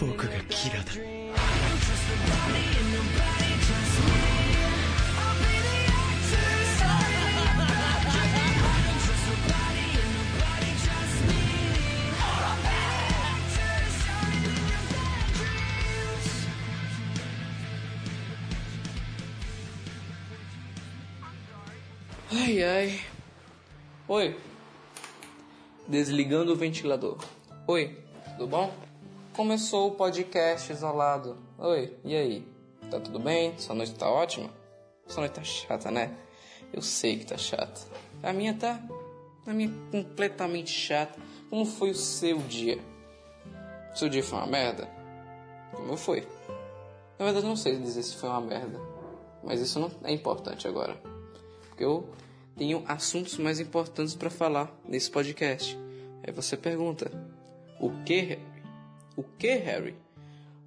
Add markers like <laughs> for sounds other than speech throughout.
僕がキラだ。Ai ai. Oi. Desligando o ventilador. Oi, tudo bom? Começou o podcast isolado. Oi, e aí? Tá tudo bem? Sua noite tá ótima? Sua noite tá chata, né? Eu sei que tá chata. A minha tá. A minha completamente chata. Como foi o seu dia? Seu dia foi uma merda? Como foi? Na verdade, não sei dizer se foi uma merda. Mas isso não é importante agora. Porque eu tenho assuntos mais importantes para falar nesse podcast. Aí você pergunta: O que, Harry? O que, Harry?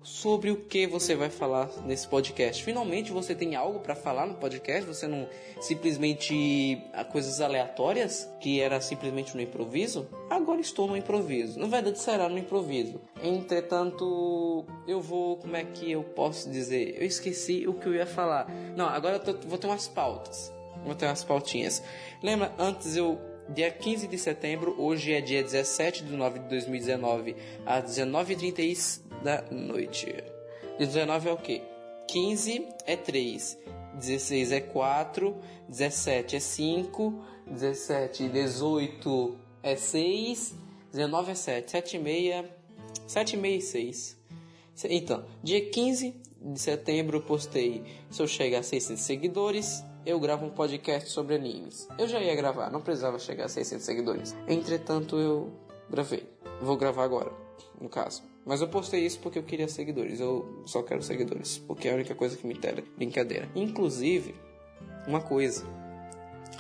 Sobre o que você vai falar nesse podcast? Finalmente você tem algo para falar no podcast? Você não simplesmente coisas aleatórias que era simplesmente no improviso? Agora estou no improviso. Na verdade será no improviso. Entretanto, eu vou, como é que eu posso dizer? Eu esqueci o que eu ia falar. Não, agora eu tô- vou ter umas pautas. Vou ter umas pautinhas. Lembra, antes eu. Dia 15 de setembro, hoje é dia 17 de nove de 2019, às 19h30 da noite. Dia 19 é o quê? 15 é 3, 16 é 4, 17 é 5, 17 e 18 é 6, 19 é 7, 7 e meia, 7 e meia e 6. Então, dia 15 de setembro postei se eu chegar a 600 seguidores, eu gravo um podcast sobre animes. Eu já ia gravar, não precisava chegar a 600 seguidores. Entretanto, eu gravei. Vou gravar agora, no caso. Mas eu postei isso porque eu queria seguidores. Eu só quero seguidores, porque é a única coisa que me interessa. Brincadeira. Inclusive, uma coisa.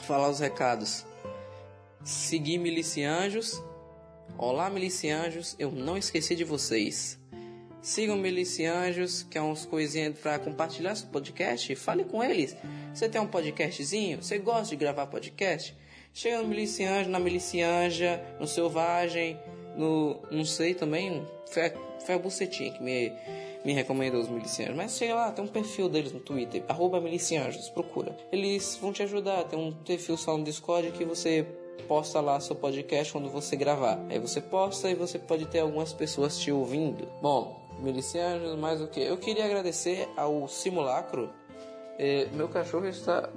Falar os recados. Seguir Milicianjos. Olá, Milicianjos. Eu não esqueci de vocês. Sigam Milicianjos, que é uns coisinhas para compartilhar seu podcast. Fale com eles. Você tem um podcastzinho? Você gosta de gravar podcast? Chega no Milicianjo, na Milicianja, no Selvagem, no. não sei também. Foi, foi a Bucetinha que me, me recomendou os Milicianjos. Mas chega lá, tem um perfil deles no Twitter, arroba Milicianjos, procura. Eles vão te ajudar, tem um perfil só no Discord que você posta lá seu podcast quando você gravar. Aí você posta e você pode ter algumas pessoas te ouvindo. Bom, milicianos, mais o que? Eu queria agradecer ao Simulacro. É, meu cachorro está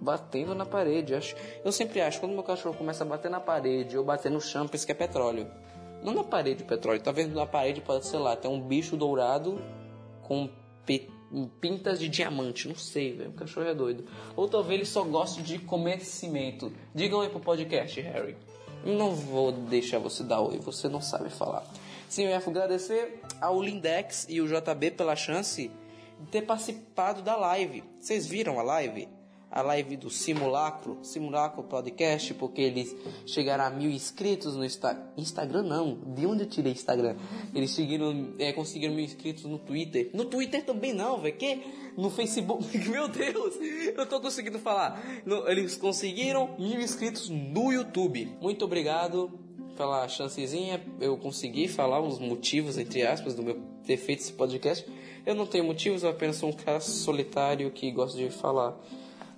batendo na parede. Acho, eu sempre acho quando meu cachorro começa a bater na parede ou bater no chão, penso que é petróleo. Não na parede petróleo, vendo na parede pode ser lá, tem um bicho dourado com pintas de diamante, não sei, velho. O cachorro é doido. Ou talvez ele só goste de comer cimento. Digam aí pro podcast, Harry. Não vou deixar você dar oi, você não sabe falar. Sim, eu agradecer ao Lindex e o JB pela chance de ter participado da live. Vocês viram a live? A live do Simulacro, Simulacro Podcast, porque eles chegaram a mil inscritos no Insta Instagram. Não, de onde eu tirei Instagram? Eles seguiram, é, conseguiram mil inscritos no Twitter. No Twitter também não, velho. Que? No Facebook. <laughs> Meu Deus, eu tô conseguindo falar. No- eles conseguiram mil inscritos no YouTube. Muito obrigado pela chancezinha, eu consegui falar os motivos, entre aspas, do meu ter feito esse podcast. Eu não tenho motivos, eu apenas sou um cara solitário que gosta de falar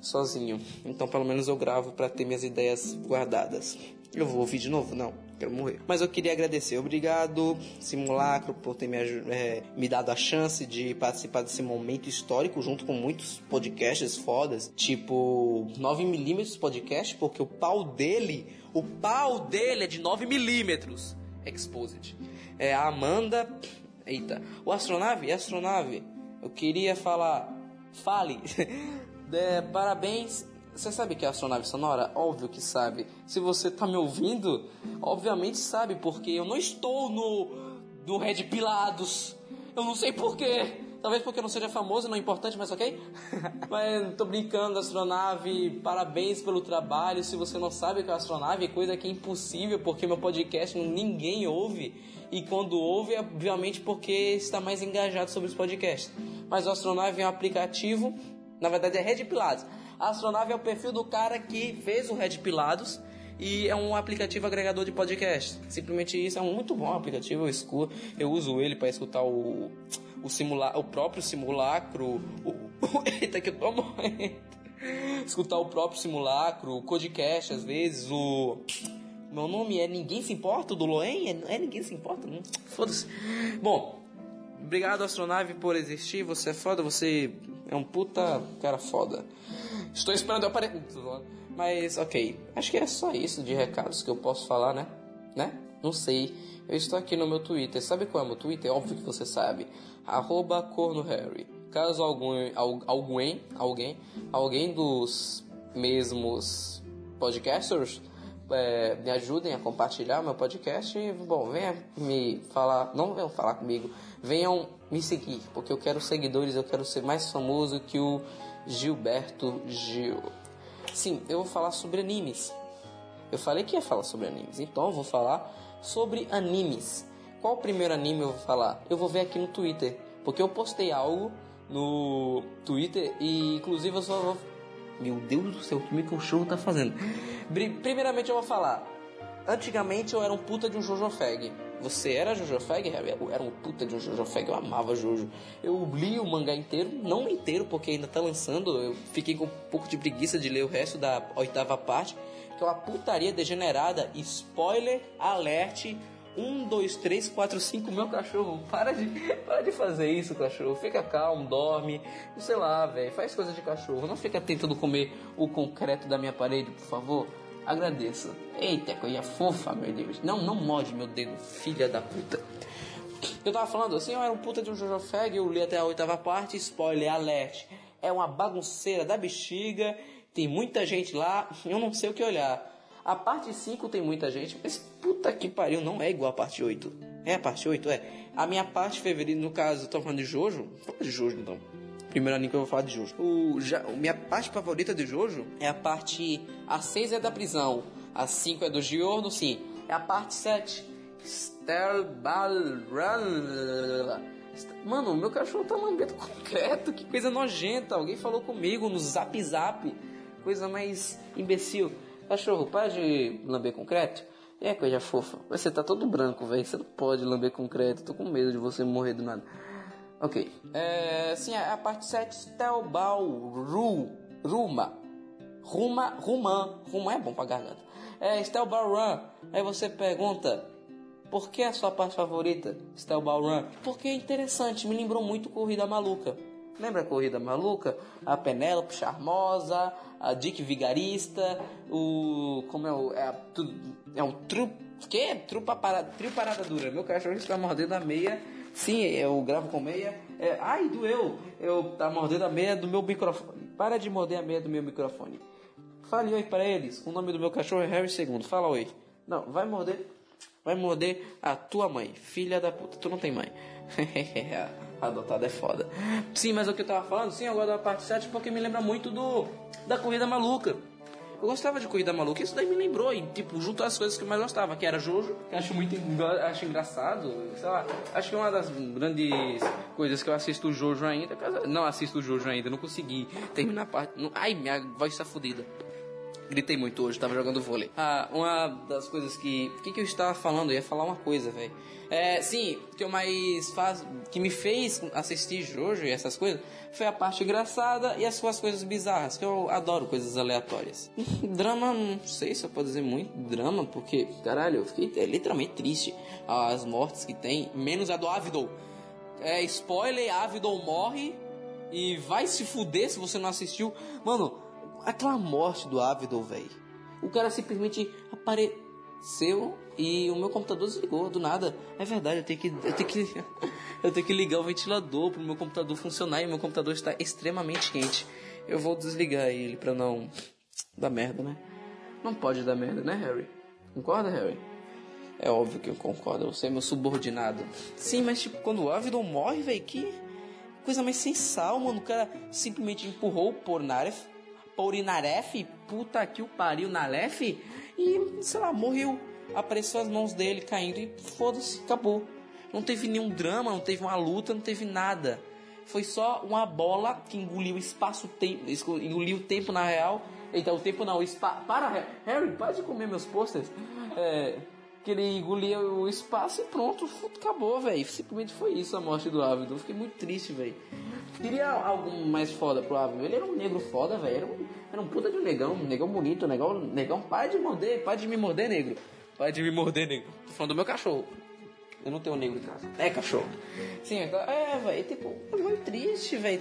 sozinho. Então, pelo menos eu gravo para ter minhas ideias guardadas. Eu vou ouvir de novo? Não, quero morrer. Mas eu queria agradecer. Obrigado, Simulacro, por ter me, é, me dado a chance de participar desse momento histórico junto com muitos podcasts fodas, tipo 9mm podcast, porque o pau dele, o pau dele é de 9mm. Exposed. É a Amanda. Eita. O astronave? Astronave. Eu queria falar. Fale. <laughs> É, parabéns. Você sabe que é astronave sonora? Óbvio que sabe. Se você tá me ouvindo, obviamente sabe, porque eu não estou no. no Red Pilados. Eu não sei porquê. Talvez porque eu não seja famoso, não é importante, mas ok? <laughs> mas tô brincando, astronave, parabéns pelo trabalho. Se você não sabe o que é astronave, é coisa que é impossível, porque meu podcast ninguém ouve. E quando ouve, é obviamente porque está mais engajado sobre os podcasts. mas o Astronave é um aplicativo, na verdade é Red Pilados. A Astronave é o perfil do cara que fez o Red Pilados e é um aplicativo agregador de podcast. Simplesmente isso é um muito bom aplicativo, eu eu uso ele para escutar o o simula o próprio simulacro, o, <laughs> eita que eu tô morrendo. Escutar o próprio simulacro, o Codecast às vezes, o meu nome é Ninguém Se Importa, o do Loen? É, é Ninguém Se Importa? Foda-se. Bom, obrigado Astronave por existir, você é foda, você é um puta cara foda. Estou esperando eu aparecer. Mas, ok. Acho que é só isso de recados que eu posso falar, né? Né? Não sei. Eu estou aqui no meu Twitter. Sabe qual é o meu Twitter? Óbvio que você sabe. Arroba CornoHarry. Caso algum, al- alguém, alguém, alguém dos mesmos podcasters é, me ajudem a compartilhar meu podcast, bom, venha me falar, não venham falar comigo, venham me seguir, porque eu quero seguidores, eu quero ser mais famoso que o Gilberto Gil. Sim, eu vou falar sobre animes. Eu falei que ia falar sobre animes, então eu vou falar sobre animes. Qual o primeiro anime eu vou falar? Eu vou ver aqui no Twitter, porque eu postei algo no Twitter e inclusive eu só vou. Meu Deus do céu, o que meu cachorro tá fazendo? Primeiramente eu vou falar. Antigamente eu era um puta de um Jojo Fag. Você era Jojo Fag, era um puta de um Jojo Fag, eu amava Jojo. Eu li o mangá inteiro, não inteiro porque ainda tá lançando, eu fiquei com um pouco de preguiça de ler o resto da oitava parte, que é uma putaria degenerada, spoiler alert. 1, 2, 3, 4, 5, meu cachorro, <laughs> para de, para de fazer isso, cachorro. Fica calmo, dorme, sei lá, velho, faz coisa de cachorro. Não fica tentando comer o concreto da minha parede, por favor. Agradeça. Eita, coisa fofa, meu Deus. Não, não morde meu dedo, filha da puta. Eu tava falando assim, eu era um puta de um Jojo Fag, eu li até a oitava parte, spoiler alert. É uma bagunceira da bexiga, tem muita gente lá, eu não sei o que olhar. A parte 5 tem muita gente, mas puta que pariu, não é igual a parte 8. É a parte 8, é. A minha parte fevereiro, no caso, tô falando de Jojo, vou falar de Jojo então. Primeiro anime que eu vou falar de Jojo. O, já, minha parte favorita de Jojo é a parte. A 6 é da prisão, a 5 é do Giorno, sim. É a parte 7. Stelbalran. Mano, meu cachorro tá lambendo <laughs> concreto, que coisa nojenta. Alguém falou comigo no zap zap. Coisa mais imbecil. Cachorro, para de lamber concreto. É coisa fofa. Você tá todo branco, velho. Você não pode lamber concreto. Tô com medo de você morrer do nada. Ok. É, sim, a parte 7, Stelbal Ru, Ruma. Ruma, Rumã. Rumã é bom pra garganta. É, Stelbal Run. Aí você pergunta, por que a sua parte favorita, Stelbal Run? Porque é interessante, me lembrou muito Corrida Maluca. Lembra a Corrida Maluca? A Penélope Charmosa, a Dick Vigarista, o... como é o... É, a, é um tru... Que? Trupa parada, trio parada dura. Meu cachorro está mordendo a meia. Sim, eu gravo com meia. É, ai, doeu. Eu tá mordendo a meia do meu microfone. Para de morder a meia do meu microfone. Fale oi para eles. O nome do meu cachorro é Harry II. Fala oi. Não, vai morder. Vai morder a tua mãe. Filha da puta. Tu não tem mãe. <laughs> Adotada é foda. Sim, mas o que eu tava falando, sim, agora da parte 7, porque me lembra muito do da Corrida Maluca. Eu gostava de Corrida Maluca, isso daí me lembrou, e tipo, junto às coisas que eu mais gostava, que era Jojo, que acho muito acho engraçado, sei lá, acho que é uma das grandes coisas que eu assisto Jojo ainda, não assisto Jojo ainda, não consegui terminar a parte, ai, minha voz tá fodida. Gritei muito hoje, tava jogando vôlei. Ah, uma das coisas que. O que, que eu estava falando? Eu ia falar uma coisa, velho. É, sim, o que eu mais faz. que me fez assistir Jojo e essas coisas foi a parte engraçada e as suas coisas bizarras, que eu adoro coisas aleatórias. <laughs> drama, não sei se eu posso dizer muito drama, porque, caralho, eu fiquei é, literalmente triste. As mortes que tem, menos a do Avidol. É, spoiler, Avidol morre e vai se fuder se você não assistiu. Mano, aquela morte do Avidol, velho. O cara simplesmente apareceu e o meu computador desligou do nada. É verdade, eu tenho que eu tenho que <laughs> eu tenho que ligar o ventilador pro meu computador funcionar e meu computador está extremamente quente. Eu vou desligar ele pra não dar merda, né? Não pode dar merda, né, Harry? Concorda, Harry? É óbvio que eu concordo, você é meu subordinado. Sim, mas tipo, quando o Avidon morre, velho, que coisa mais sem sal, mano. O cara simplesmente empurrou o Pornaref, Pourinaref, puta que o pariu, Nalef, e, sei lá, morreu. Apareceu as mãos dele caindo e foda-se, acabou. Não teve nenhum drama, não teve uma luta, não teve nada. foi só uma bola que engoliu espaço-tempo, engoliu o tempo na real. Então, o tempo não, o espaço. Para, Harry, para de comer meus posters. É, que ele engolia o espaço e pronto, acabou, velho. Simplesmente foi isso a morte do Ávido. Eu fiquei muito triste, velho. Queria algo mais foda pro Ávido. Ele era um negro foda, velho. Era um, era um puta de um negão, um negão bonito, um negão, negão. Pai de morder, pai de me morder, negro. Pai de me morder, negro. Tô falando do meu cachorro. Eu não tenho negro em casa. É cachorro. Sim, é, velho. Tipo, é muito triste, velho.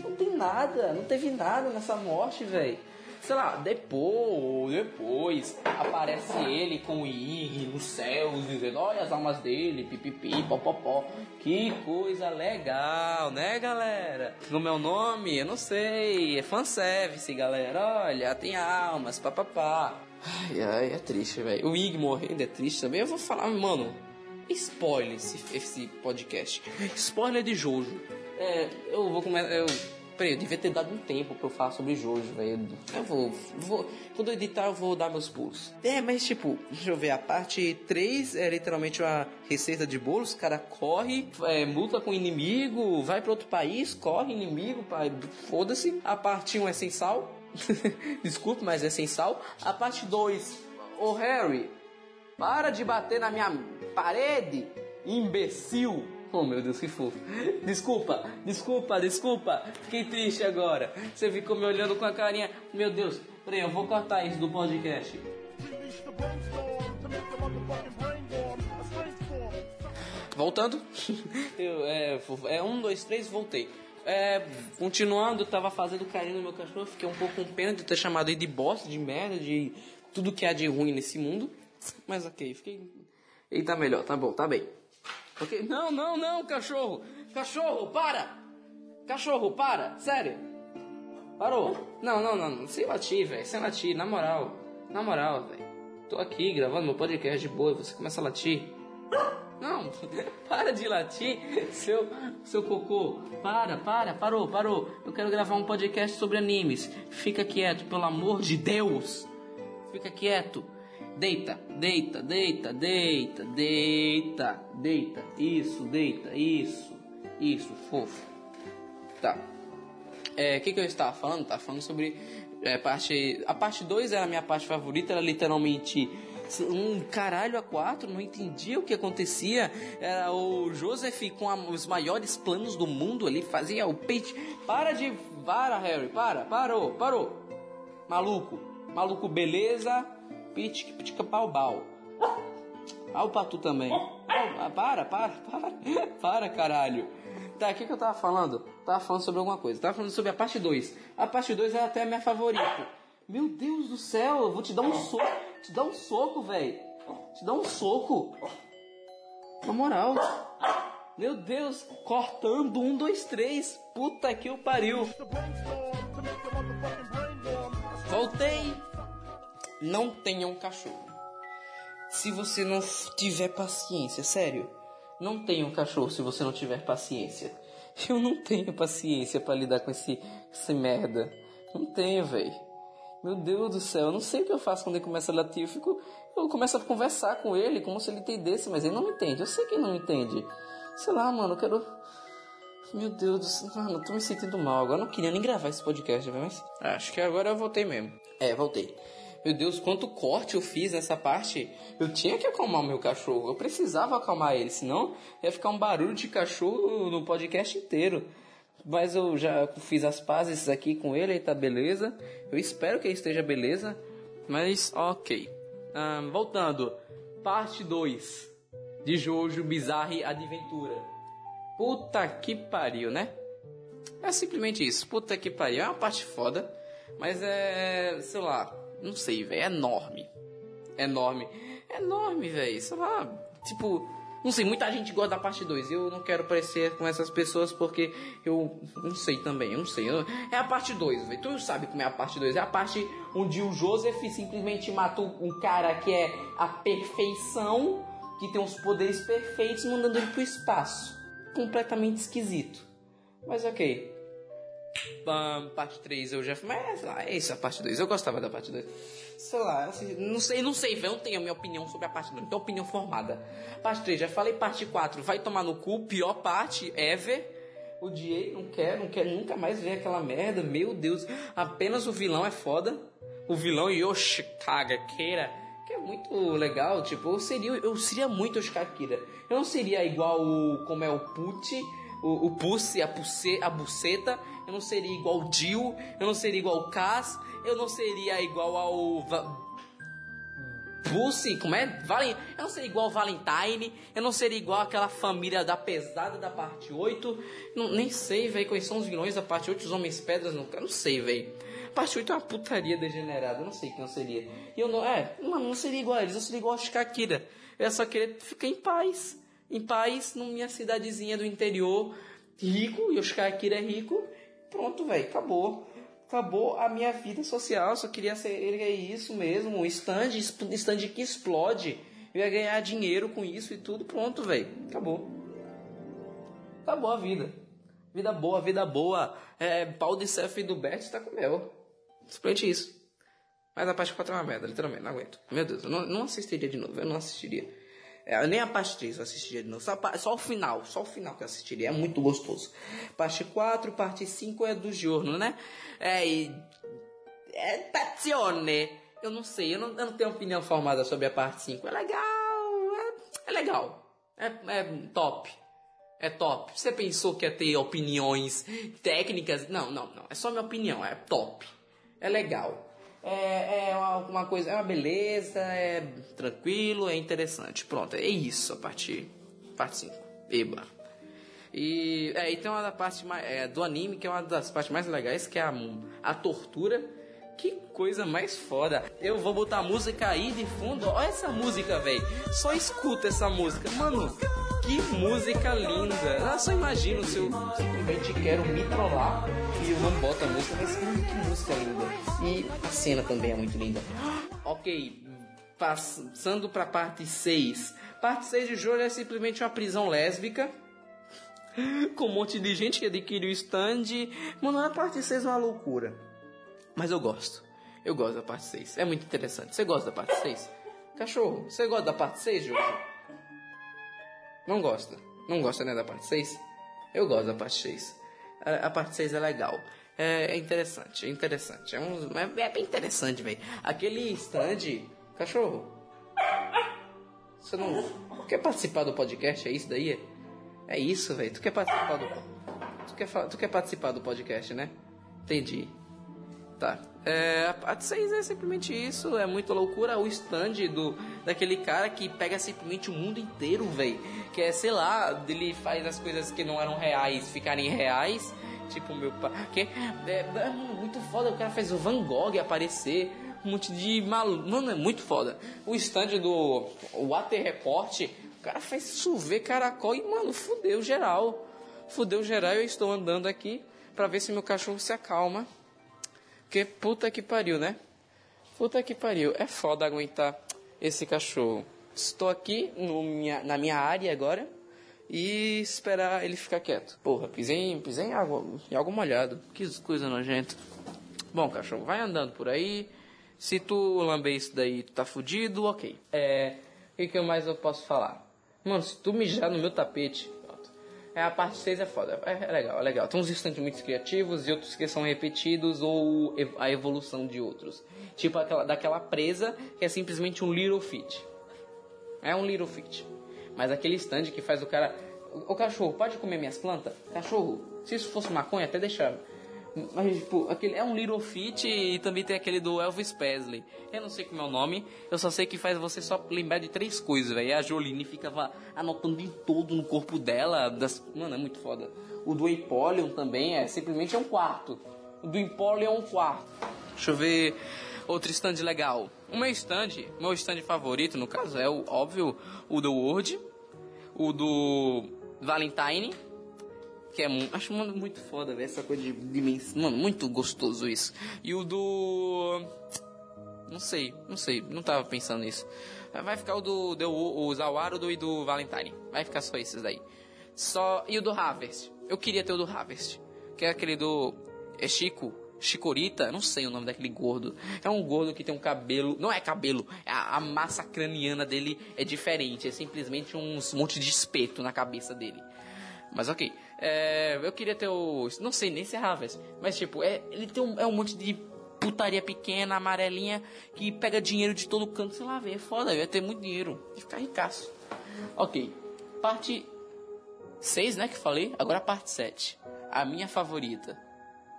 Não tem nada, não teve nada nessa morte, velho. Sei lá, depois, depois aparece ele com o Ig nos céus, dizendo: Olha as almas dele, pipipi, popopó. Que coisa legal, né, galera? Como é o nome? Eu não sei. É fanservice, galera. Olha, tem almas, papapá. Ai, ai, é triste, velho. O Ig morrendo é triste também. Eu vou falar, mano, spoiler esse, esse podcast. Spoiler de Jojo. É, eu vou começar. Eu, peraí, eu devia ter dado um tempo pra eu falar sobre Jojo, velho. Eu vou, vou. Quando eu editar, eu vou dar meus pulos. É, mas tipo, deixa eu ver. A parte 3 é literalmente uma receita de bolos. O cara corre, é, luta com o inimigo, vai pra outro país, corre inimigo, pai. Foda-se. A parte 1 é sem sal. <laughs> Desculpe, mas é sem sal. A parte 2, ô Harry, para de bater na minha parede, imbecil. Oh meu Deus, que fofo. Desculpa, desculpa, desculpa. Fiquei triste agora. Você ficou me olhando com a carinha. Meu Deus, peraí, eu vou cortar isso do podcast. Voltando. <laughs> Eu, é, é um, dois, três, voltei. É, continuando, eu tava fazendo carinho no meu cachorro, fiquei um pouco com pena de ter chamado ele de bosta, de merda, de tudo que há de ruim nesse mundo. Mas ok, fiquei. Ele tá melhor, tá bom, tá bem. Ok? Não, não, não, cachorro! Cachorro, para! Cachorro, para! Sério! Parou! Não, não, não. sem latir, velho, sem latir, na moral. Na moral, velho. Tô aqui gravando meu podcast de boa e você começa a latir. Não, <laughs> para de latir, seu, seu cocô. Para, para, parou, parou. Eu quero gravar um podcast sobre animes. Fica quieto, pelo amor de Deus. Fica quieto. Deita, deita, deita, deita, deita, deita. Isso, deita, isso, isso, fofo. Tá. É, o que, que eu estava falando? Tava falando sobre é, parte. A parte 2 era a minha parte favorita, era literalmente um caralho a quatro, não entendia o que acontecia. Era o Joseph com a- os maiores planos do mundo ali, fazia o peito. Para de. Para, Harry, para, parou, parou. Maluco, maluco, beleza. Pitica, pitica, pau, bau. Ah, o Patu também. Ah, para, para, para. <laughs> Para, caralho. Tá, o que, que eu tava falando? Tava falando sobre alguma coisa. Tava falando sobre a parte 2. A parte 2 é até a minha favorita. Meu Deus do céu, eu vou te dar um soco. Te dar um soco, velho. Te dar um soco. Na moral. Meu Deus, cortando um, dois, três. Puta que o pariu. Voltei. Não tenha um cachorro. Se você não tiver paciência, sério. Não tenha um cachorro se você não tiver paciência. <laughs> Eu não tenho paciência pra lidar com esse, esse merda. Não tenho, velho. Meu Deus do céu, eu não sei o que eu faço quando ele começa a latir. Eu fico. Eu começo a conversar com ele como se ele entendesse, mas ele não me entende. Eu sei que ele não me entende. Sei lá, mano, eu quero. Meu Deus do céu, mano, eu tô me sentindo mal. Agora eu não queria nem gravar esse podcast, mas. Acho que agora eu voltei mesmo. É, voltei. Meu Deus, quanto corte eu fiz nessa parte. Eu tinha que acalmar o meu cachorro. Eu precisava acalmar ele, senão ia ficar um barulho de cachorro no podcast inteiro. Mas eu já fiz as pazes aqui com ele, aí tá beleza. Eu espero que ele esteja beleza. Mas ok. Ahn, voltando. Parte 2 de Jojo Bizarre Adventura. Puta que pariu, né? É simplesmente isso. Puta que pariu. É uma parte foda. Mas é. Sei lá. Não sei, velho. É enorme. É enorme. É enorme, velho. Sei lá. Tipo. Não sei, muita gente gosta da parte 2. Eu não quero parecer com essas pessoas porque eu não sei também. Eu não sei. Eu- É a parte 2, velho. Tu sabe como é a parte 2. É a parte onde o Joseph simplesmente mata um cara que é a perfeição, que tem os poderes perfeitos, mandando ele pro espaço. Completamente esquisito. Mas ok. Parte 3 eu já. Mas é isso a parte 2. Eu gostava da parte 2. Sei lá, assim, não sei, não sei. Eu não tenho a minha opinião sobre a parte 2. Não tenho opinião formada. Parte 3, já falei. Parte 4, vai tomar no cu. Pior parte, ever. Odiei, não quero, não quero nunca mais ver aquela merda. Meu Deus, apenas o vilão é foda. O vilão Yoshikaga Kira, que é muito legal. Tipo, eu seria, eu seria muito Yoshikaga Kira. Eu não seria igual o, como é o Pucci, o, o Pussy, a, Puce, a Buceta. Eu não seria igual o Jill. Eu não seria igual o Cass. Eu não seria igual ao. Va- Pussy, como é? Valen... Eu não seria igual o Valentine, eu não seria igual aquela família da pesada da parte 8. Não, nem sei, velho, quais são os vilões da parte 8, os homens pedras, não, eu não sei, velho. Parte 8 é uma putaria degenerada, eu não sei quem eu seria. E eu não, é, mano, não seria igual a eles, eu seria igual a Shikakira. Eu só querer ficar em paz. Em paz, na minha cidadezinha do interior, rico, e o Shikakira é rico. Pronto, velho, acabou acabou a minha vida social. Só queria ser é isso mesmo, um stand, stand que explode. Eu ia ganhar dinheiro com isso e tudo, pronto, velho. Acabou. Acabou a vida. Vida boa, vida boa. É, pau de surf do Bert tá com mel. Simplesmente isso. Mas a parte 4 é uma merda, literalmente, não aguento. Meu Deus, eu não, não assistiria de novo, eu não assistiria. É, nem a parte 3 eu assistiria de novo. Só, só o final, só o final que eu assistiria. É muito gostoso. Parte 4, parte 5 é do giorno, né? É, e... É tazione. Eu não sei, eu não, eu não tenho opinião formada sobre a parte 5. É legal, é, é legal. É, é top. É top. Você pensou que ia ter opiniões técnicas? Não, não, não. É só minha opinião. É top. É legal. É, é uma, uma coisa, é uma beleza, é tranquilo, é interessante. Pronto, é isso a parte, parte 5. Eba. E, é, e tem uma da parte mais, é, do anime que é uma das partes mais legais, que é a, a tortura. Que coisa mais foda. Eu vou botar a música aí de fundo. Olha essa música, velho. Só escuta essa música. Mano, que música linda. Eu só imagino se eu simplesmente quero me trollar e eu não boto a música, mas que música linda. E a cena também é muito linda. Ok, passando pra parte 6. Parte 6 de Jojo é simplesmente uma prisão lésbica com um monte de gente que adquire o stand. Mano, a parte 6 é uma loucura. Mas eu gosto. Eu gosto da parte 6. É muito interessante. Você gosta da parte 6? Cachorro, você gosta da parte 6, Jojo? Não gosta? Não gosta, né, da parte 6? Eu gosto da parte 6. A, parte 6 é legal. É, é interessante, é interessante. É, um, é, é bem interessante, velho. Aquele stand... Cachorro, você não quer participar do podcast? É isso daí? É isso, velho. Tu quer participar do. Tu quer, tu quer participar do podcast, né? Entendi. Tá. É, a parte 6 é simplesmente isso. É muita loucura. O stand do, daquele cara que pega simplesmente o mundo inteiro, velho. Que é, sei lá, ele faz as coisas que não eram reais ficarem reais. Tipo, meu pai. Que é, é, muito foda. O cara fez o Van Gogh aparecer. Um monte de maluco. Mano, é muito foda. O stand do Water Report. O cara fez chover caracol e, mano, fudeu geral. Fudeu geral eu estou andando aqui pra ver se meu cachorro se acalma. Porque puta que pariu, né? Puta que pariu. É foda aguentar esse cachorro. Estou aqui minha, na minha área agora e esperar ele ficar quieto. Porra, pisei, pisei em, água, em algo molhado. Que coisa nojenta. Bom, cachorro, vai andando por aí. Se tu lamber isso daí, tu tá fudido, ok. É. O que, que mais eu posso falar? Mano, se tu mijar no meu tapete. É, a parte 6 é foda. É, é legal, é legal. Tem uns instantes muito criativos e outros que são repetidos ou a evolução de outros. Tipo aquela, daquela presa que é simplesmente um little fit. É um little fit. Mas aquele stand que faz o cara. O, o cachorro, pode comer minhas plantas? Cachorro, se isso fosse maconha, até deixava. Mas, tipo, aquele é um Little Fit e também tem aquele do Elvis Presley. Eu não sei como é o nome, eu só sei que faz você só lembrar de três coisas, velho. A Jolene ficava anotando em todo no corpo dela. Das... Mano, é muito foda. O do Empoleon também é simplesmente é um quarto. O do Empoleon é um quarto. Deixa eu ver outro stand legal. O meu stand, meu stand favorito, no caso, é o óbvio, o do Word, o do Valentine, que é mu- acho mano, muito foda, velho, essa coisa de dimensão, mano, muito gostoso isso. E o do não sei, não sei, não tava pensando nisso. Vai ficar o do, do o Zawaru do, e do Valentine. Vai ficar só esses daí. Só e o do Harvest. Eu queria ter o do Harvest, que é aquele do é Chico, Chicorita, não sei o nome daquele gordo. É um gordo que tem um cabelo, não é cabelo, é a, a massa craniana dele é diferente, é simplesmente uns monte de espeto na cabeça dele. Mas ok. É, eu queria ter o. Não sei nem se é Harvest, mas tipo, é, ele tem um, é um monte de putaria pequena, amarelinha, que pega dinheiro de todo canto, sei lá, velho. É foda, eu ia ter muito dinheiro. Ia ficar ricaço. Ok. Parte 6, né, que falei? Agora a parte 7. A minha favorita.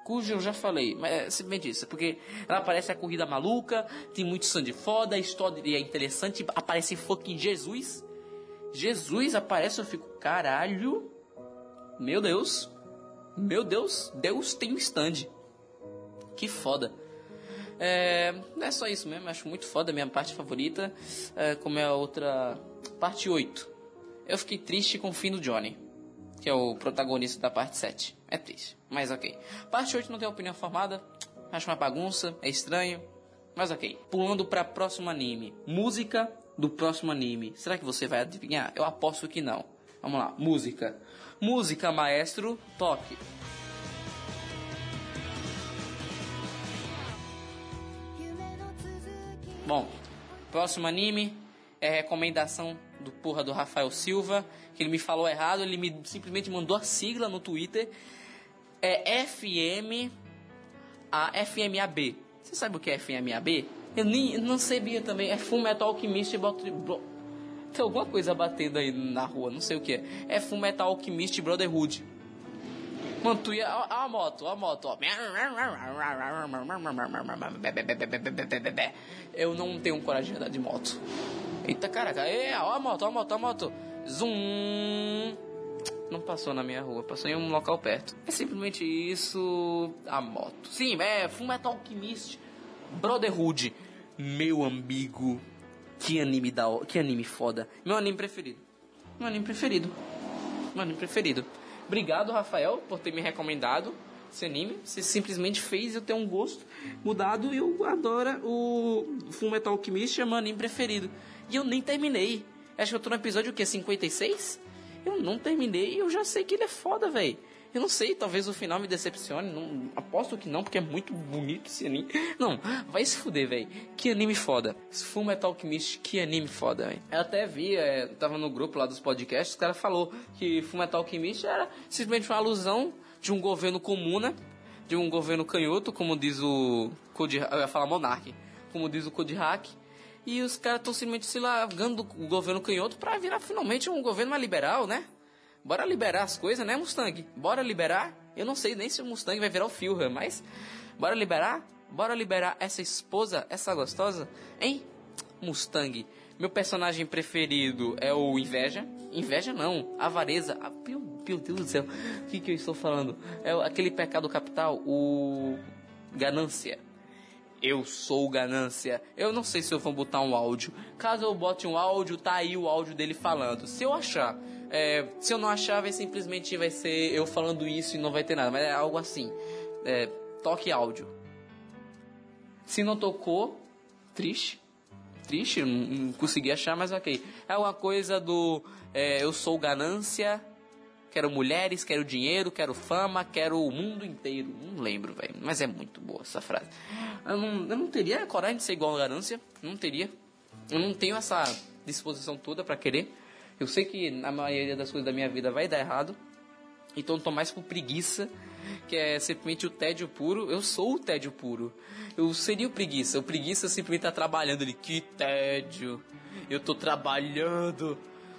Cujo eu já falei, mas é simplesmente isso. Porque ela parece a corrida maluca, tem muito sangue foda, a história é interessante, aparece fucking Jesus. Jesus aparece, eu fico, caralho. Meu Deus. Meu Deus, Deus tem um stand. Que foda. É, não é só isso mesmo, acho muito foda, minha parte favorita. É, como é a outra. Parte 8. Eu fiquei triste com o fim do Johnny, que é o protagonista da parte 7. É triste, mas ok. Parte 8 não tenho opinião formada, acho uma bagunça, é estranho, mas ok. Pulando para próximo anime. Música do próximo anime. Será que você vai adivinhar? Eu aposto que não. Vamos lá, música. Música, maestro, toque. Bom, próximo anime é recomendação do porra do Rafael Silva, que ele me falou errado, ele me simplesmente mandou a sigla no Twitter. É FM a FMAB. Você sabe o que é FMAB? Eu nem não sabia também. É Full Metal Alchemist Bro- Tem alguma coisa batendo aí na rua, não sei o que é. É Full Metal Alchemist Brotherhood. Mano, tu ia. Ó, ó a moto, ó a moto, ó. Eu não tenho coragem de andar de moto. Eita caraca, é, ó a moto, ó a moto, ó a moto. Zoom. Não passou na minha rua, passou em um local perto. É simplesmente isso. A moto. Sim, é Fullmetal Alchemist Brotherhood. Meu amigo. Que anime da. Que anime foda. Meu anime preferido. Meu anime preferido. Meu anime preferido. Obrigado, Rafael, por ter me recomendado esse anime. Você simplesmente fez eu ter um gosto mudado e eu adoro o Fullmetal Alchemist, é meu anime preferido. E eu nem terminei. Acho que eu tô no episódio o quê? 56? Eu não terminei e eu já sei que ele é foda, velho. Eu não sei, talvez o final me decepcione. Não, aposto que não, porque é muito bonito esse anime. <laughs> Não, vai se fuder, velho. Que anime foda. Full Metal Alchemist, que anime foda, velho. Eu até vi, é, tava no grupo lá dos podcasts, o cara falou que Full Metal Alchemist era simplesmente uma alusão de um governo comuna, de um governo canhoto, como diz o Code, eu ia falar Monarch, como diz o Code Hack. E os caras estão simplesmente se largando do governo canhoto pra virar finalmente um governo mais liberal, né? Bora liberar as coisas, né, Mustang? Bora liberar? Eu não sei nem se o Mustang vai virar o Führer, mas bora liberar? Bora liberar essa esposa, essa gostosa, hein? Mustang. Meu personagem preferido é o Inveja. Inveja não, Avareza. Ah, meu, meu Deus do céu, o que, que eu estou falando? É aquele pecado capital, o Ganância. Eu sou ganância. Eu não sei se eu vou botar um áudio. Caso eu bote um áudio, tá aí o áudio dele falando. Se eu achar, é, se eu não achar, vai simplesmente vai ser eu falando isso e não vai ter nada. Mas é algo assim. É, toque áudio. Se não tocou, triste. Triste, não, não consegui achar, mas ok. É uma coisa do é, eu sou ganância, quero mulheres, quero dinheiro, quero fama, quero o mundo inteiro. Não lembro, velho. Mas é muito boa essa frase. Eu não, eu não teria coragem de ser igual a ganância. Não teria. Eu não tenho essa disposição toda pra querer. Eu sei que na maioria das coisas da minha vida vai dar errado. Então eu tô mais por preguiça, que é simplesmente o tédio puro. Eu sou o tédio puro. Eu seria o preguiça. O preguiça simplesmente tá trabalhando ali. Que tédio. Eu tô trabalhando.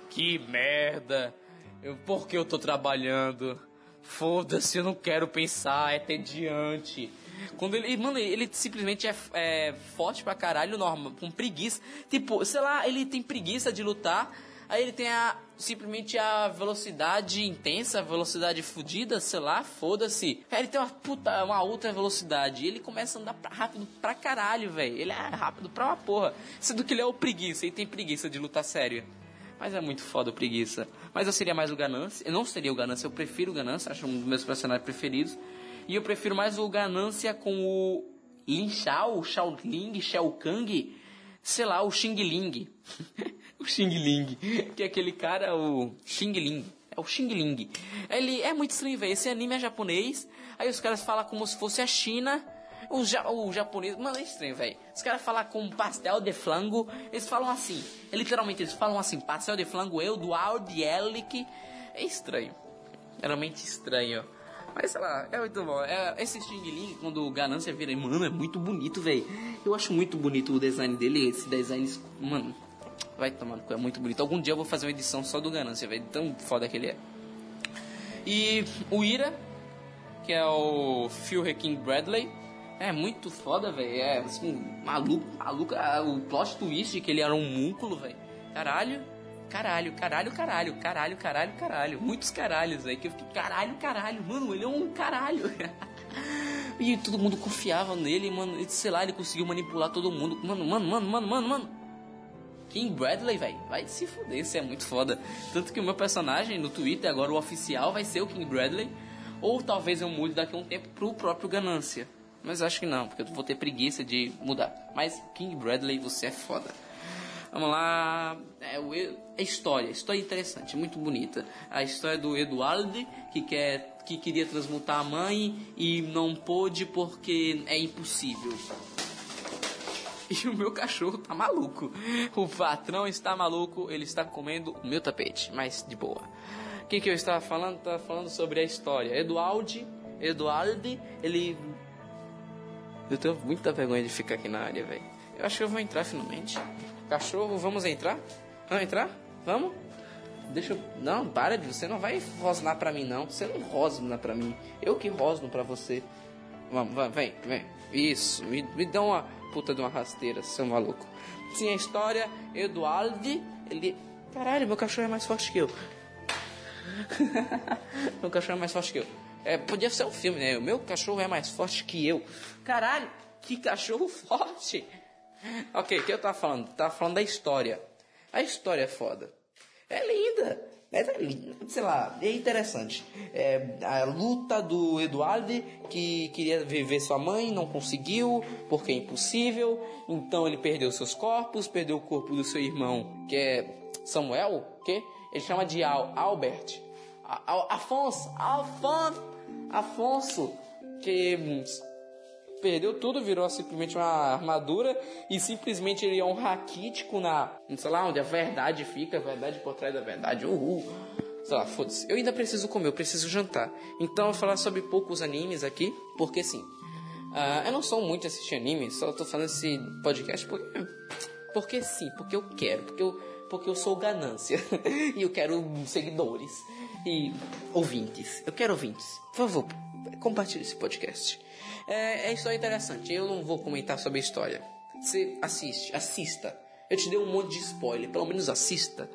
Que merda. Eu, por que eu tô trabalhando? Foda-se, eu não quero pensar, é tediante. Quando ele, mano, ele simplesmente é, é forte pra caralho, norma, com preguiça. Tipo, sei lá, ele tem preguiça de lutar. Aí ele tem a, simplesmente a velocidade intensa, velocidade fodida, sei lá, foda-se. Ele tem uma puta, uma outra velocidade. E ele começa a andar pra- rápido pra caralho, velho. Ele é rápido pra uma porra. Sendo que ele é o preguiça, ele tem preguiça de lutar sério. Mas é muito foda o preguiça. Mas eu seria mais o Ganância. Eu não seria o Ganância, eu prefiro o Ganância, acho um dos meus personagens preferidos. E eu prefiro mais o Ganância com o Lin Shao, Shao Ling, Shao Kang, sei lá, o Xing Ling. <laughs> o Xing Ling, <laughs> que é aquele cara, o Xing Ling. É o Xing Ling. Ele é muito estranho, velho. Esse anime é japonês. Aí os caras falam como se fosse a China. O, ja o japonês, mano, é estranho, velho. Os caras falam com pastel de flango. Eles falam assim. Literalmente, eles falam assim: pastel de flango, eu, do Audi Elic. É estranho. Era mente estranho. Mas sei lá, é muito bom. É, esse Xing Ling, quando o Ganância vira, mano, é muito bonito, velho. Eu acho muito bonito o design dele. Esse design, mano, vai tomando, é muito bonito. Algum dia eu vou fazer uma edição só do Ganância, velho. Tão foda que ele é. E o Ira, que é o Phil King Bradley. É muito foda, velho. É assim, maluco, maluco. Ah, O plot twist que ele era um múnculo, velho. Caralho, caralho, caralho, caralho, caralho, caralho, caralho. Muitos caralhos, velho. Que eu fiquei, caralho, caralho, mano, ele é um caralho. <laughs> e todo mundo confiava nele, mano. E, Sei lá, ele conseguiu manipular todo mundo. Mano, mano, mano, mano, mano, mano. King Bradley, velho, vai se fuder, isso é muito foda. Tanto que o meu personagem no Twitter, agora o oficial, vai ser o King Bradley. Ou talvez eu mude daqui a um tempo pro próprio Ganância. Mas acho que não, porque eu vou ter preguiça de mudar. Mas King Bradley, você é foda. Vamos lá. É, E- a história, história é interessante, muito bonita. A história do Eduardo, que, quer, que queria transmutar a mãe e não pôde porque é impossível. <laughs> E o meu cachorro tá maluco. O patrão está maluco, ele está comendo o meu tapete, mas de boa. O que, eu estava falando? Estava falando sobre a história. Eduardo, Eduardo, ele. Eu tenho muita vergonha de ficar aqui na área, velho. Eu acho que eu vou entrar finalmente. Cachorro, vamos entrar? Vamos entrar? Vamos? Deixa eu. Não, para de. Você não vai rosnar pra mim, não. Você não rosna pra mim. Eu que rosno pra você. Vamos, vem, vem. Isso, me, me dá uma puta de uma rasteira, seu maluco. Sim, a história, Eduardo, ele. Caralho, meu cachorro é mais forte que eu. <laughs> meu cachorro é mais forte que eu. É, podia ser um filme, né? O meu cachorro é mais forte que eu. Caralho, que cachorro <laughs> forte! Ok, o que eu tava falando? Tava falando da história. A história é foda. É linda. É. Sei lá, é interessante. É a luta do Eduardo que queria viver sua mãe, não conseguiu, porque é impossível. Então ele perdeu seus corpos, perdeu o corpo do seu irmão, que é Samuel, que ele chama de Al, Albert. Al- Afonso, Afonso, Afonso, que hum, perdeu tudo, virou simplesmente uma armadura e simplesmente ele é um raquítico na, sei lá, onde a verdade fica, a verdade por trás da verdade. Uhul. Sei lá, foda-se. Eu ainda preciso comer, eu preciso jantar. Então eu vou falar sobre poucos animes aqui, porque sim. ah, eu não sou muito assistir anime, só tô falando esse podcast porque, porque sim, porque eu quero, porque eu, porque eu sou ganância <laughs> e eu quero seguidores e ouvintes. Eu quero ouvintes. Por favor, compartilhe esse podcast. É, é história interessante. Eu não vou comentar sobre a história. Você assiste, assista. Eu te dei um monte de spoiler. Pelo menos assista.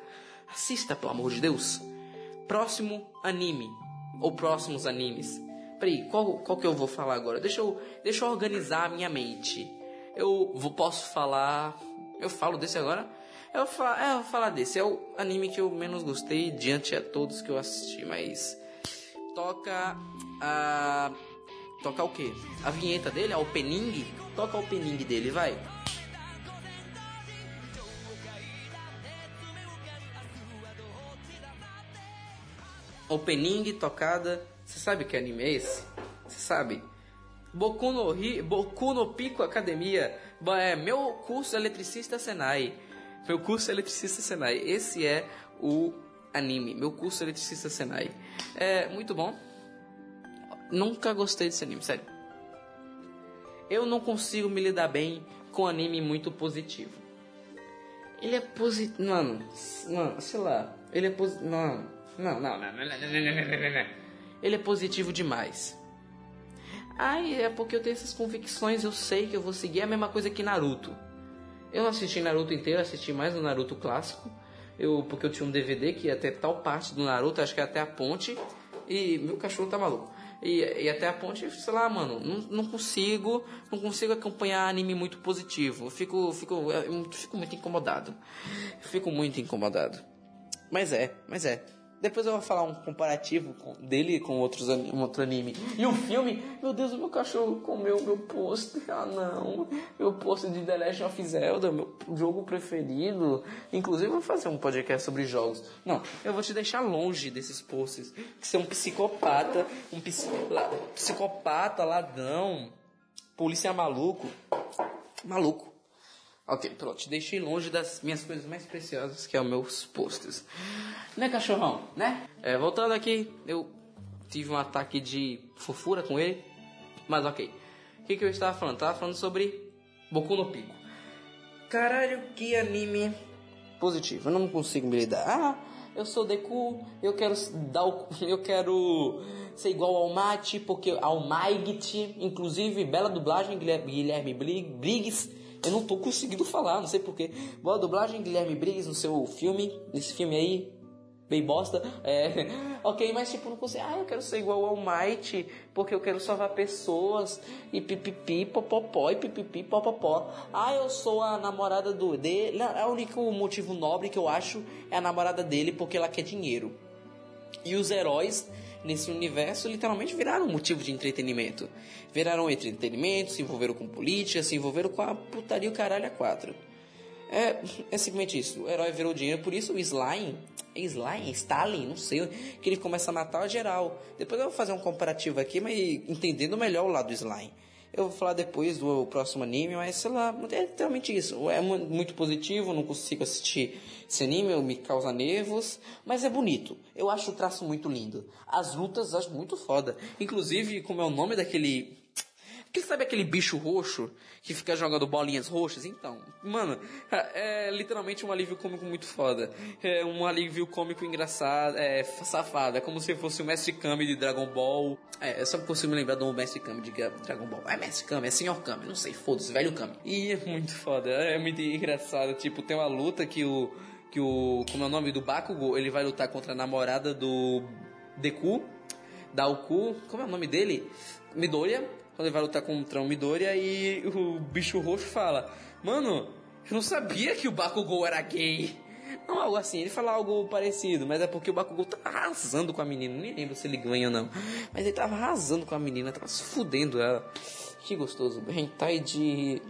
Assista, pelo amor de Deus. Próximo anime. Ou próximos animes. Peraí, qual, qual que eu vou falar agora? Deixa eu, deixa eu organizar a minha mente. Eu vou, posso falar. Eu falo desse agora? Eu, fa, é, eu vou falar desse. É o anime que eu menos gostei diante a todos que eu assisti, mas. Toca a. Toca o quê? A vinheta dele, a opening? Toca a opening dele, vai. Opening tocada. Você sabe que anime é esse? Você sabe? Boku no, Hi, Boku no Pico Academia. É meu curso eletricista Senai. Meu curso eletricista Senai. Esse é o anime. Meu curso eletricista Senai. É muito bom. Nunca gostei desse anime, sério. Eu não consigo me lidar bem com anime muito positivo. Ele é positivo. Mano, mano, sei lá. Ele é positivo. Não. Não, não, não, não, não, não, não, Ele é positivo demais. Ai, é porque eu tenho essas convicções, eu sei que eu vou seguir a mesma coisa que Naruto. Eu não assisti Naruto inteiro, assisti mais o Naruto clássico. Eu, porque eu tinha um DVD que ia até tal parte do Naruto, acho que ia até a ponte. E meu cachorro tá maluco. E, e até a ponte, sei lá, mano, não, não consigo, não consigo acompanhar anime muito positivo. Eu fico, fico, eu fico muito incomodado. Fico muito incomodado. Mas é, mas é. Depois eu vou falar um comparativo com- dele com outros um outro anime. E o filme, meu Deus, o meu cachorro comeu meu post. Ah não, meu post de The Legend of Zelda, meu jogo preferido. Inclusive eu vou fazer um podcast sobre jogos. Não, eu vou te deixar longe desses posts. Que é um psicopata, um la- psicopata, ladrão, polícia maluco. Maluco. Ok, pronto, te deixei longe das minhas coisas mais preciosas, que é os meus posters. Né, cachorrão? Né? É, voltando aqui, eu tive um ataque de fofura com ele. Mas ok. O que, que eu estava falando? Tava falando sobre Boku no Pico. Caralho, que anime positivo. Eu não consigo me lidar. Ah, eu sou Deku, eu quero dar o, <laughs> eu quero ser igual ao Mate, porque ao Maigit, inclusive bela dublagem Guilherme Guilherme Brig- Briggs. Eu não tô conseguindo falar, não sei porquê. Boa dublagem Guilherme Briggs no seu filme, nesse filme aí, bem bosta. É, <laughs> ok, mas tipo, não consigo. Ah, eu quero ser igual ao Might, porque eu quero salvar pessoas. E pipipi, popopó, e pipipi, popopó. Ah, eu sou a namorada do dele. É o único motivo nobre que eu acho é a namorada dele, porque ela quer dinheiro. E os heróis nesse universo literalmente viraram motivo de entretenimento. Viraram entretenimento, se envolveram com política, se envolveram com a putaria o caralho a quatro. É, é simplesmente isso. O herói virou dinheiro, por isso o Slime. É Slime? Stalin? Não sei. Que ele começa a matar a geral. Depois eu vou fazer um comparativo aqui, mas entendendo melhor o lado do Slime. Eu vou falar depois do próximo anime, mas sei lá, é literalmente isso. É mu- muito positivo, não consigo assistir esse anime, me causa nervos, mas é bonito. Eu acho o traço muito lindo. As lutas acho muito foda. Inclusive, como é o nome daquele que sabe aquele bicho roxo que fica jogando bolinhas roxas? Então, mano, é literalmente um alívio cômico muito foda. É um alívio cômico engraçado, é safado. É como se fosse o Mestre Kami de Dragon Ball. É, eu só consigo me lembrar do Mestre Kami de Dragon Ball. É Mestre Kami, é Senhor Kami, não sei, foda-se, velho Kami. E é muito foda, é muito engraçado. Tipo, tem uma luta que o. Que o. Como é o nome do Bakugo? Ele vai lutar contra a namorada do Deku. Daoku, como é o nome dele? Midoriya, quando ele vai lutar contra o Midoriya e o bicho roxo fala: Mano, eu não sabia que o Bakugou era gay. Não, algo assim, ele fala algo parecido, mas é porque o Bakugou tá arrasando com a menina. Nem lembro se ele ganha ou não. Mas ele tava arrasando com a menina, tava se fudendo ela. Que gostoso. Hentai de.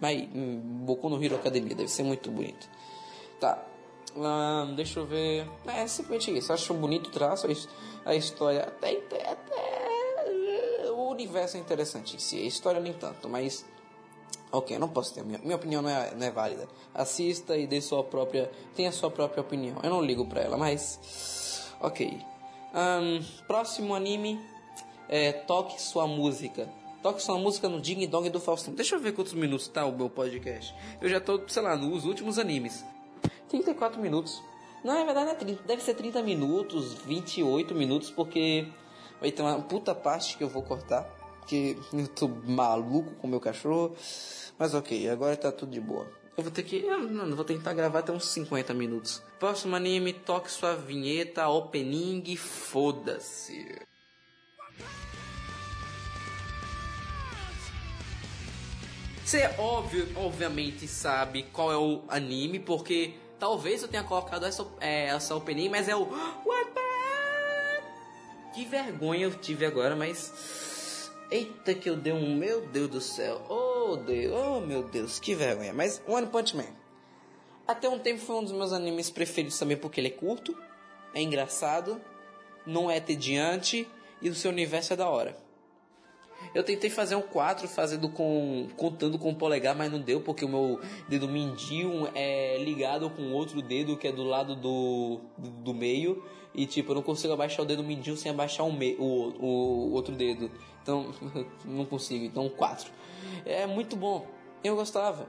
Mas, Boku no Hero Academia, deve ser muito bonito. Tá. Deixa eu ver. É simplesmente isso. Acho bonito o traço, a his- a história. Até, até, universo é si. A história nem tanto, mas. Ok, eu não posso ter. Minha, minha opinião não é, não é válida. Assista e dê sua própria. Tenha sua própria opinião. Eu não ligo pra ela, mas. Ok. Ahn, próximo anime é Toque Sua Música. Toque sua música no Ding Dong do Faustão. Deixa eu ver quantos minutos tá o meu podcast. Eu já tô, sei lá, nos últimos animes. 34 minutos. Não, na verdade não é 30. Deve ser 30 minutos, 28 minutos, porque vai ter uma puta parte que eu vou cortar. Porque <laughs> eu tô maluco com meu cachorro. Mas ok, agora tá tudo de boa. Eu vou ter que. Eu vou tentar gravar até uns 50 minutos. Próximo anime, toque sua vinheta, opening, foda-se. Você óbvio, obviamente sabe qual é o anime, porque talvez eu tenha colocado essa, é, essa opening, mas é o <gasps> What. Que vergonha eu tive agora, mas eita que eu dei um meu Deus do céu. Oh Deus, oh meu Deus, que vergonha. Mas One Punch Man. Até um tempo foi um dos meus animes preferidos também porque ele é curto, é engraçado, não é tediante e o seu universo é da hora. Eu tentei fazer um 4 fazendo com contando com o polegar, mas não deu porque o meu dedo mindinho é ligado com outro dedo que é do lado do, do, meio e tipo, eu não consigo abaixar o dedo mindinho sem abaixar o, me, o, o outro dedo. Então, <laughs> não consigo. Então, 4. É muito bom. Eu gostava.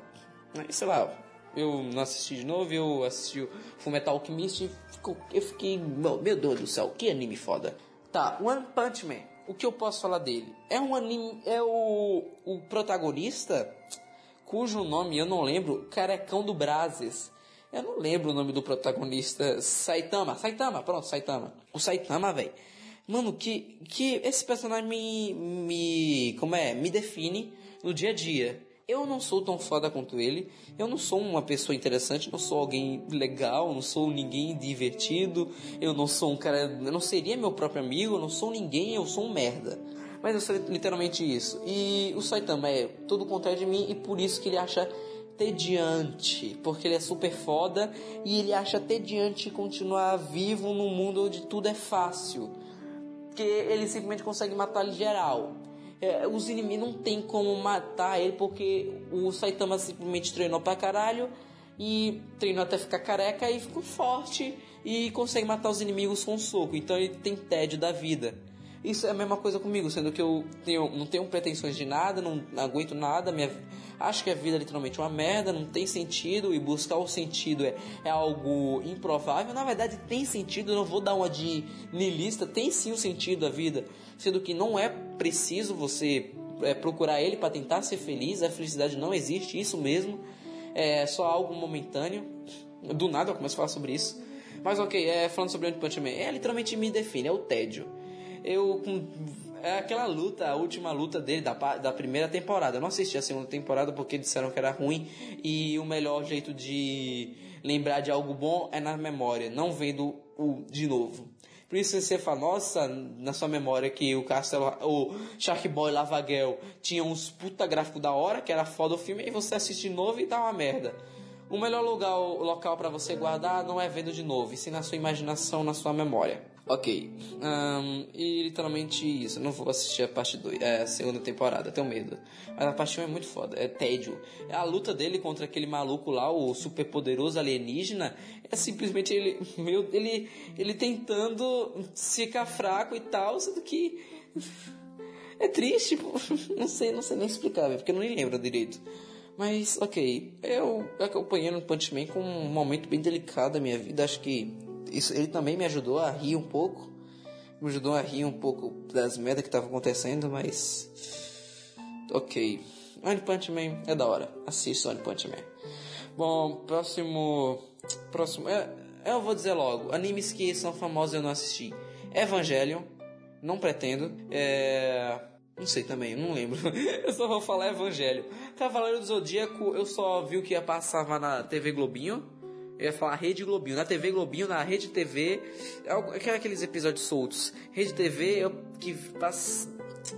Sei lá, eu não assisti de novo, eu assisti o Fullmetal Alchemist e eu fiquei, meu Deus do céu, que anime foda. Tá, One Punch Man. O que eu posso falar dele? É um anime, é o, o protagonista, cujo nome eu não lembro, Carecão do Brazes. Eu não lembro o nome do protagonista, Saitama, Saitama, pronto, Saitama. O Saitama, velho. Mano, que, que esse personagem me, me, como é, me define no dia a dia. Eu não sou tão foda quanto ele. Eu não sou uma pessoa interessante, não sou alguém legal, não sou ninguém divertido. Eu não sou um cara, eu não seria meu próprio amigo, eu não sou ninguém, eu sou um merda. Mas eu sou literalmente isso. E o Saitama é todo o contrário de mim e por isso que ele acha tediante, porque ele é super foda e ele acha tediante continuar vivo num mundo onde tudo é fácil porque ele simplesmente consegue matar geral. É, os inimigos não tem como matar ele porque o Saitama simplesmente treinou pra caralho e treinou até ficar careca e ficou forte e consegue matar os inimigos com um soco. Então ele tem tédio da vida. Isso é a mesma coisa comigo, sendo que eu tenho, não tenho pretensões de nada, não aguento nada, minha, acho que a vida é literalmente uma merda, não tem sentido e buscar o sentido é, é algo improvável. Na verdade, tem sentido, não vou dar uma de niilista, tem sim o sentido da vida, sendo que não é preciso você é, procurar ele para tentar ser feliz, a felicidade não existe, isso mesmo, é só algo momentâneo. Do nada eu começo a falar sobre isso. Mas ok, é, falando sobre One Punch Man, é literalmente me define, é o tédio. Eu com é aquela luta, a última luta dele da, da primeira temporada. Eu não assisti a segunda temporada porque disseram que era ruim e o melhor jeito de lembrar de algo bom é na memória, não vendo o de novo. Por isso você fala, nossa, na sua memória que o Castelo, o Shark Boy Lavaguel tinha uns puta gráfico da hora, que era foda o filme, e você assiste de novo e dá uma merda. O melhor lugar, o local para você guardar não é vendo de novo, e sim na sua imaginação, na sua memória. Ok. Ahn, e literalmente isso. Eu não vou assistir a parte 2, é, a segunda temporada, tenho medo. Mas a parte 1 é muito foda, é tédio. A luta dele contra aquele maluco lá, o super poderoso alienígena, é simplesmente ele, <laughs> meu, ele, ele tentando ficar fraco e tal, sendo que <laughs> é triste, pô. <laughs> não sei, não sei nem explicar, porque eu não lembro direito. Mas, ok, eu acompanhei no Punch Man com um momento bem delicado da minha vida. Acho que isso, ele também me ajudou a rir um pouco. Me ajudou a rir um pouco das merdas que estavam acontecendo, mas. Ok. One Punch Man é da hora. Assista One Punch Man. Bom, próximo. Próximo. É, eu vou dizer logo: animes que são famosos eu não assisti. Evangelion. Não pretendo. É. Não sei também, não lembro. <laughs> eu só vou falar Evangelho. Cavaleiro do Zodíaco, eu só vi o que ia passava na TV Globinho. Eu ia falar Rede Globinho. Na TV Globinho, na Rede TV. é é Aqueles episódios soltos. Rede TV, eu que passa.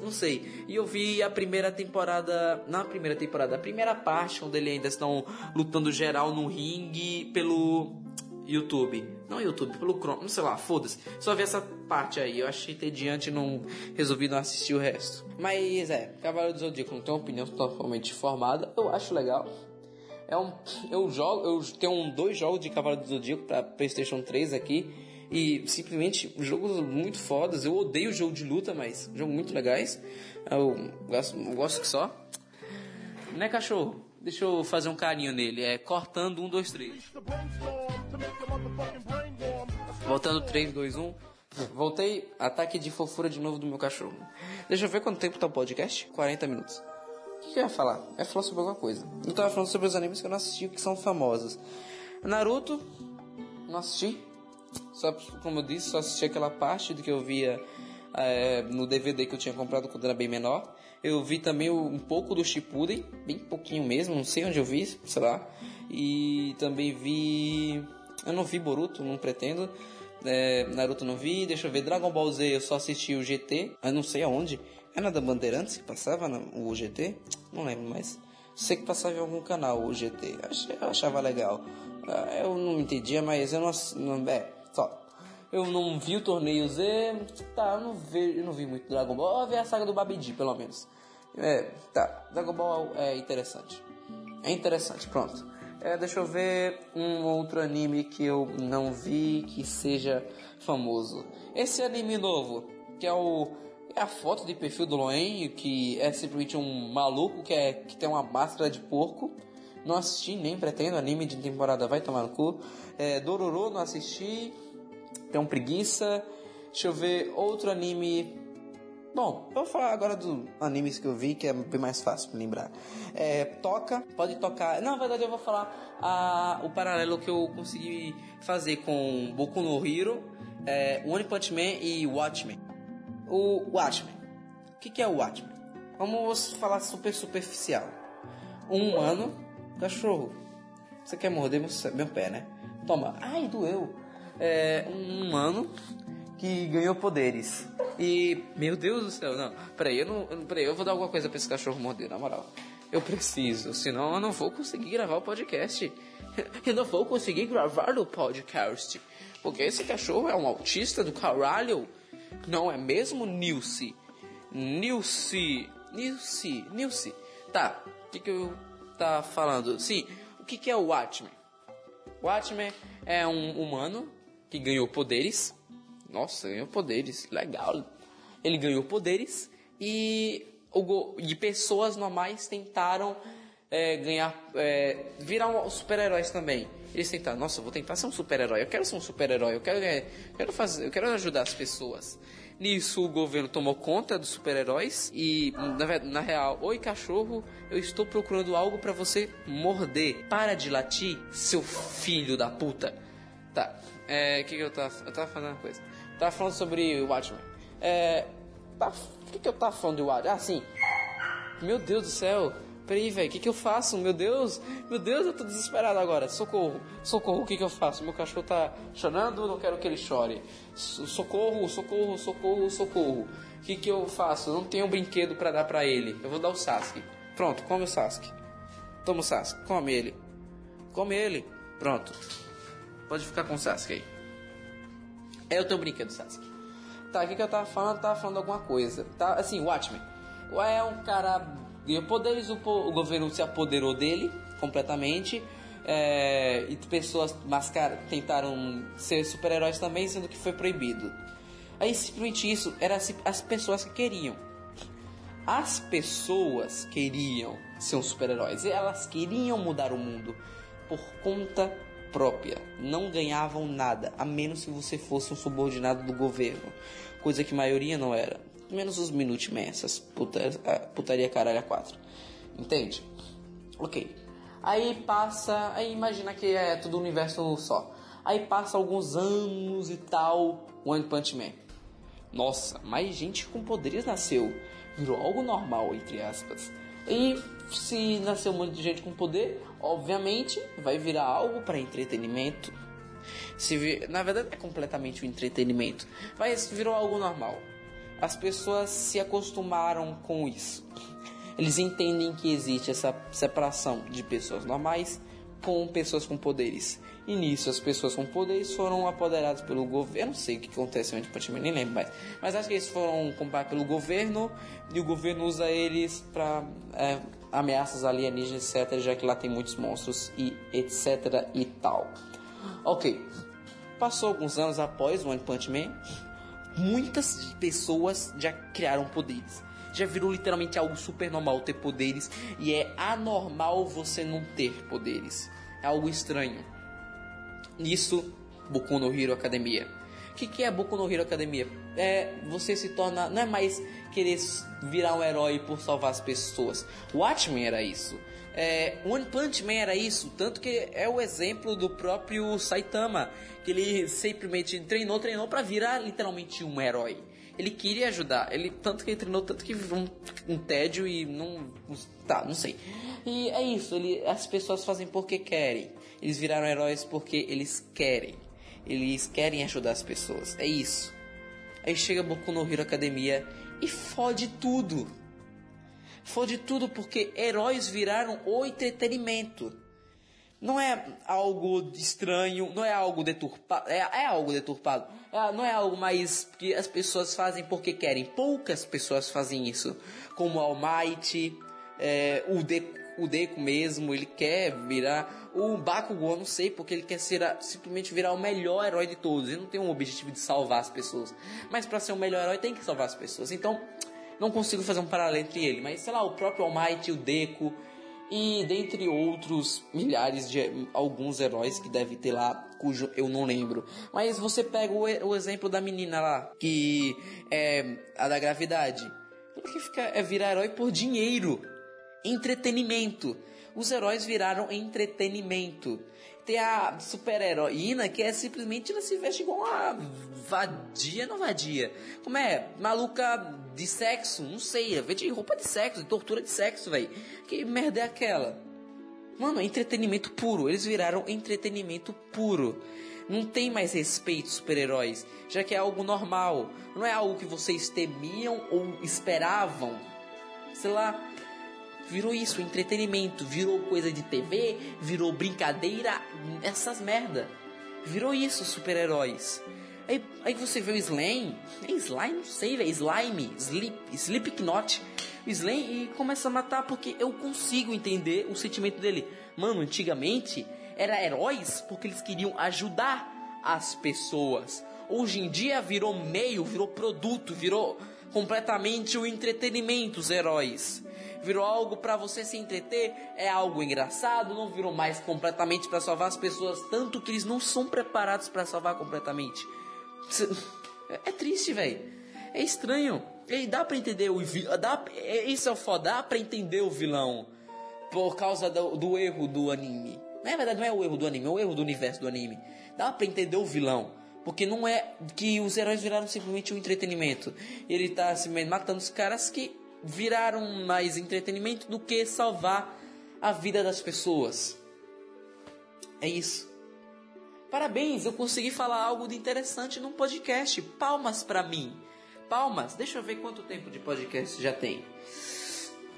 Não sei. E eu vi a primeira temporada. Na primeira temporada, a primeira parte, onde eles ainda estão lutando geral no ringue pelo YouTube. Não YouTube, pelo Chrome, não sei lá, foda-se. Só vi essa parte aí. Eu achei entediante e não resolvi não assistir o resto. Mas é, Cavaleiro do Zodíaco não tenho uma opinião totalmente formada. Eu acho legal. É um, eu jogo, eu tenho um, dois jogos de Cavaleiro do Zodíaco para PlayStation 3 aqui e simplesmente jogos muito fodas. Eu odeio jogo de luta, mas jogos muito legais. Eu gosto, eu gosto que só. Né, cachorro? Deixa eu fazer um carinho nele. É cortando um, dois, três. Voltando 3, 2, 1. Voltei, ataque de fofura de novo do meu cachorro. Deixa eu ver quanto tempo tá o podcast. 40 minutos. O que, eu ia falar? Eu ia falar sobre alguma coisa. Eu tava falando sobre os animes que eu não assisti, que são famosos. Naruto, não assisti. Só, como eu disse, só assisti aquela parte do que eu via é, no DVD que eu tinha comprado quando era bem menor. Eu vi também um pouco do Shippuden, bem pouquinho mesmo, não sei onde eu vi, sei lá. E também vi... Eu não vi Boruto, não pretendo. É, Naruto não vi, deixa eu ver. Dragon Ball Z eu só assisti o GT, mas não sei aonde. Era da Bandeirantes que passava no- o GT? Não lembro mais. Sei que passava em algum canal o GT. Eu achava legal. Ah, Eu não entendia, mas eu não. não é, só. Eu não vi o torneio Z. Tá, eu não vi, eu não vi muito Dragon Ball. Eu vi a saga do Babidi, pelo menos. É, tá. Dragon Ball é interessante. É interessante, pronto. É, deixa eu ver um outro anime que eu não vi que seja famoso. Esse anime novo, que é o. A foto de perfil do Loen, que é simplesmente um maluco que, é, que tem uma máscara de porco. Não assisti, nem pretendo. Anime de temporada vai tomar no cu. É, Dororo, não assisti. Tem um preguiça. Deixa eu ver outro anime. Bom, vou falar agora dos animes que eu vi, que é bem mais fácil pra lembrar. É, toca, pode tocar. Na verdade eu vou falar a, o paralelo que eu consegui fazer com Boku no Hero, é, One Punch Man e Watchmen. O Watchmen. O que, que é o Watchmen? Vamos falar super superficial. Um humano, cachorro. Você quer morder meu, meu pé, né? Toma. Ai, doeu. É um humano que ganhou poderes. E, meu Deus do céu, não. Peraí, eu não. Peraí, eu vou dar alguma coisa pra esse cachorro morder, na moral. Eu preciso, senão eu não vou conseguir gravar o podcast. <laughs> Eu não vou conseguir gravar o podcast. Porque esse cachorro é um autista do caralho. Não é mesmo, Nilce? Nilce. Nilce. Nilce. Tá, o que, que eu tá falando? Sim, o que, que é o Watchmen? Watchmen é um humano que ganhou poderes. Nossa, ganhou poderes, legal. ele ganhou poderes e, o e pessoas normais tentaram é, ganhar, é, virar um- super-heróis também. Eles tentaram, nossa, vou tentar ser um super-herói, eu quero ser um super-herói, eu quero, eu quero fazer, eu quero ajudar as pessoas. Nisso o governo tomou conta dos super-heróis e na, na real, oi cachorro, eu estou procurando algo pra você morder. Para de latir, seu filho da puta. Tá, é, o que, que eu tava, eu tava falando uma coisa. Tava falando sobre o Watchmen. É, tá, o que, que eu tava falando do Watchmen? Ah, sim. Meu Deus do céu. Peraí, velho, o que, que eu faço? Meu Deus, meu Deus, eu tô desesperado agora. Socorro, socorro, o que, que eu faço? Meu cachorro tá chorando, não quero que ele chore. So- Socorro, socorro, socorro, socorro. O que, que eu faço? Eu não tenho um brinquedo pra dar pra ele. Eu vou dar o Sasuke. Pronto, come o Sasuke. Toma o Sasuke, come ele. Come ele. Pronto. Pode ficar com o Sasuke aí. É o teu brinquedo, Sasuke. Tá, o que, que eu tava falando? Eu tava falando alguma coisa. Tá, assim, Watchmen. É um cara ganhou poderes, o, o governo se apoderou dele completamente. é, e pessoas mascar tentaram ser super-heróis também, sendo que foi proibido. Aí simplesmente isso era as pessoas que queriam. As pessoas queriam ser um super-heróis. Elas queriam mudar o mundo por conta própria. Não ganhavam nada, a menos que você fosse um subordinado do governo. Coisa que a maioria não era. Menos os Minutemen, essas puta, putaria caralho a quatro. Entende? Ok. Aí passa. Aí imagina que é tudo um universo só. Aí passa alguns anos e tal. One Punch Man. Nossa, mais gente com poderes nasceu. Virou algo normal, entre aspas. E se nasceu um monte de gente com poder, obviamente vai virar algo para entretenimento. Se vi- Na verdade, é completamente o entretenimento. Mas virou algo normal. As pessoas se acostumaram com isso. Eles entendem que existe essa separação de pessoas normais com pessoas com poderes. E nisso, as pessoas com poderes foram apoderadas pelo governo. Eu não sei o que acontece onde praticamente nem lembro mais. Mas acho que eles foram comprados pelo governo e o governo usa eles para ameaças alienígenas, etc. Já que lá tem muitos monstros e etc. e tal. Ok. Passou alguns anos após o One Punch Man, muitas pessoas já criaram poderes. Já virou literalmente algo super normal ter poderes e é anormal você não ter poderes. É algo estranho. Nisso, Boku no Hero Academia. O que, que é Boku no Hero Academia? É você se torna. Não é mais querer virar um herói por salvar as pessoas. Watchmen era isso. É, One Punch Man era isso. Tanto que é o exemplo do próprio Saitama. Que ele simplesmente treinou, treinou pra virar literalmente um herói. Ele queria ajudar. Ele tanto que ele treinou, tanto que um, um tédio e não. Tá, não sei. E é isso. Ele, as pessoas fazem porque querem. Eles viraram heróis porque eles querem. Eles querem ajudar as pessoas. É isso. Aí chega Boku no Hero Academia e fode tudo. Fode tudo porque heróis viraram o entretenimento. Não é algo estranho, não é algo deturpado, é, é algo deturpado. É- não é algo mais que as pessoas fazem porque querem. Poucas pessoas fazem isso. Como All Might, é, o, Deku, o Deku mesmo, ele quer virar. O Bakugou, não sei, porque ele quer ser a- simplesmente virar o melhor herói de todos. Ele não tem um objetivo de salvar as pessoas. Mas para ser o melhor herói tem que salvar as pessoas. Então, não consigo fazer um paralelo entre ele. Mas sei lá, o próprio All Might, o Deku e dentre outros milhares de alguns heróis que deve ter lá, cujo eu não lembro. Mas você pega o, o exemplo da menina lá, que é a da gravidade. Ela que fica, é virar herói por dinheiro, entretenimento. Os heróis viraram entretenimento. Tem a super-heroína que é simplesmente ela se veste igual uma vadia, não vadia. Como é? Maluca de sexo? Não sei. Ela vende roupa de sexo, de tortura de sexo, velho. Que merda é aquela? Mano, é entretenimento puro. Eles viraram entretenimento puro. Não tem mais respeito super-heróis, já que é algo normal. Não é algo que vocês temiam ou esperavam. Sei lá, virou isso, entretenimento, virou coisa de TV, virou brincadeira, essas merda. Virou isso, super-heróis. Aí, aí você vê o Slime, é Slime? Não sei, velho, Slime, Sleep, Slipknot, o Slime e começa a matar porque eu consigo entender o sentimento dele. Mano, antigamente era heróis porque eles queriam ajudar as pessoas. Hoje em dia virou meio, virou produto, virou completamente o entretenimento, os heróis. Virou algo pra você se entreter, é algo engraçado, não virou mais completamente pra salvar as pessoas, tanto que eles não são preparados pra salvar completamente. É triste, velho. É estranho. E dá pra entender o vi- dá é- Isso é o foda, dá pra entender o vilão por causa do, do erro do anime. Na verdade, não é o erro do anime, é o erro do universo do anime. Dá pra entender o vilão. Porque não é que os heróis viraram simplesmente um entretenimento. Ele tá simplesmente matando os caras que viraram mais entretenimento do que salvar a vida das pessoas. É isso. Parabéns, eu consegui falar algo de interessante num podcast. Palmas pra mim. Palmas. Deixa eu ver quanto tempo de podcast já tem.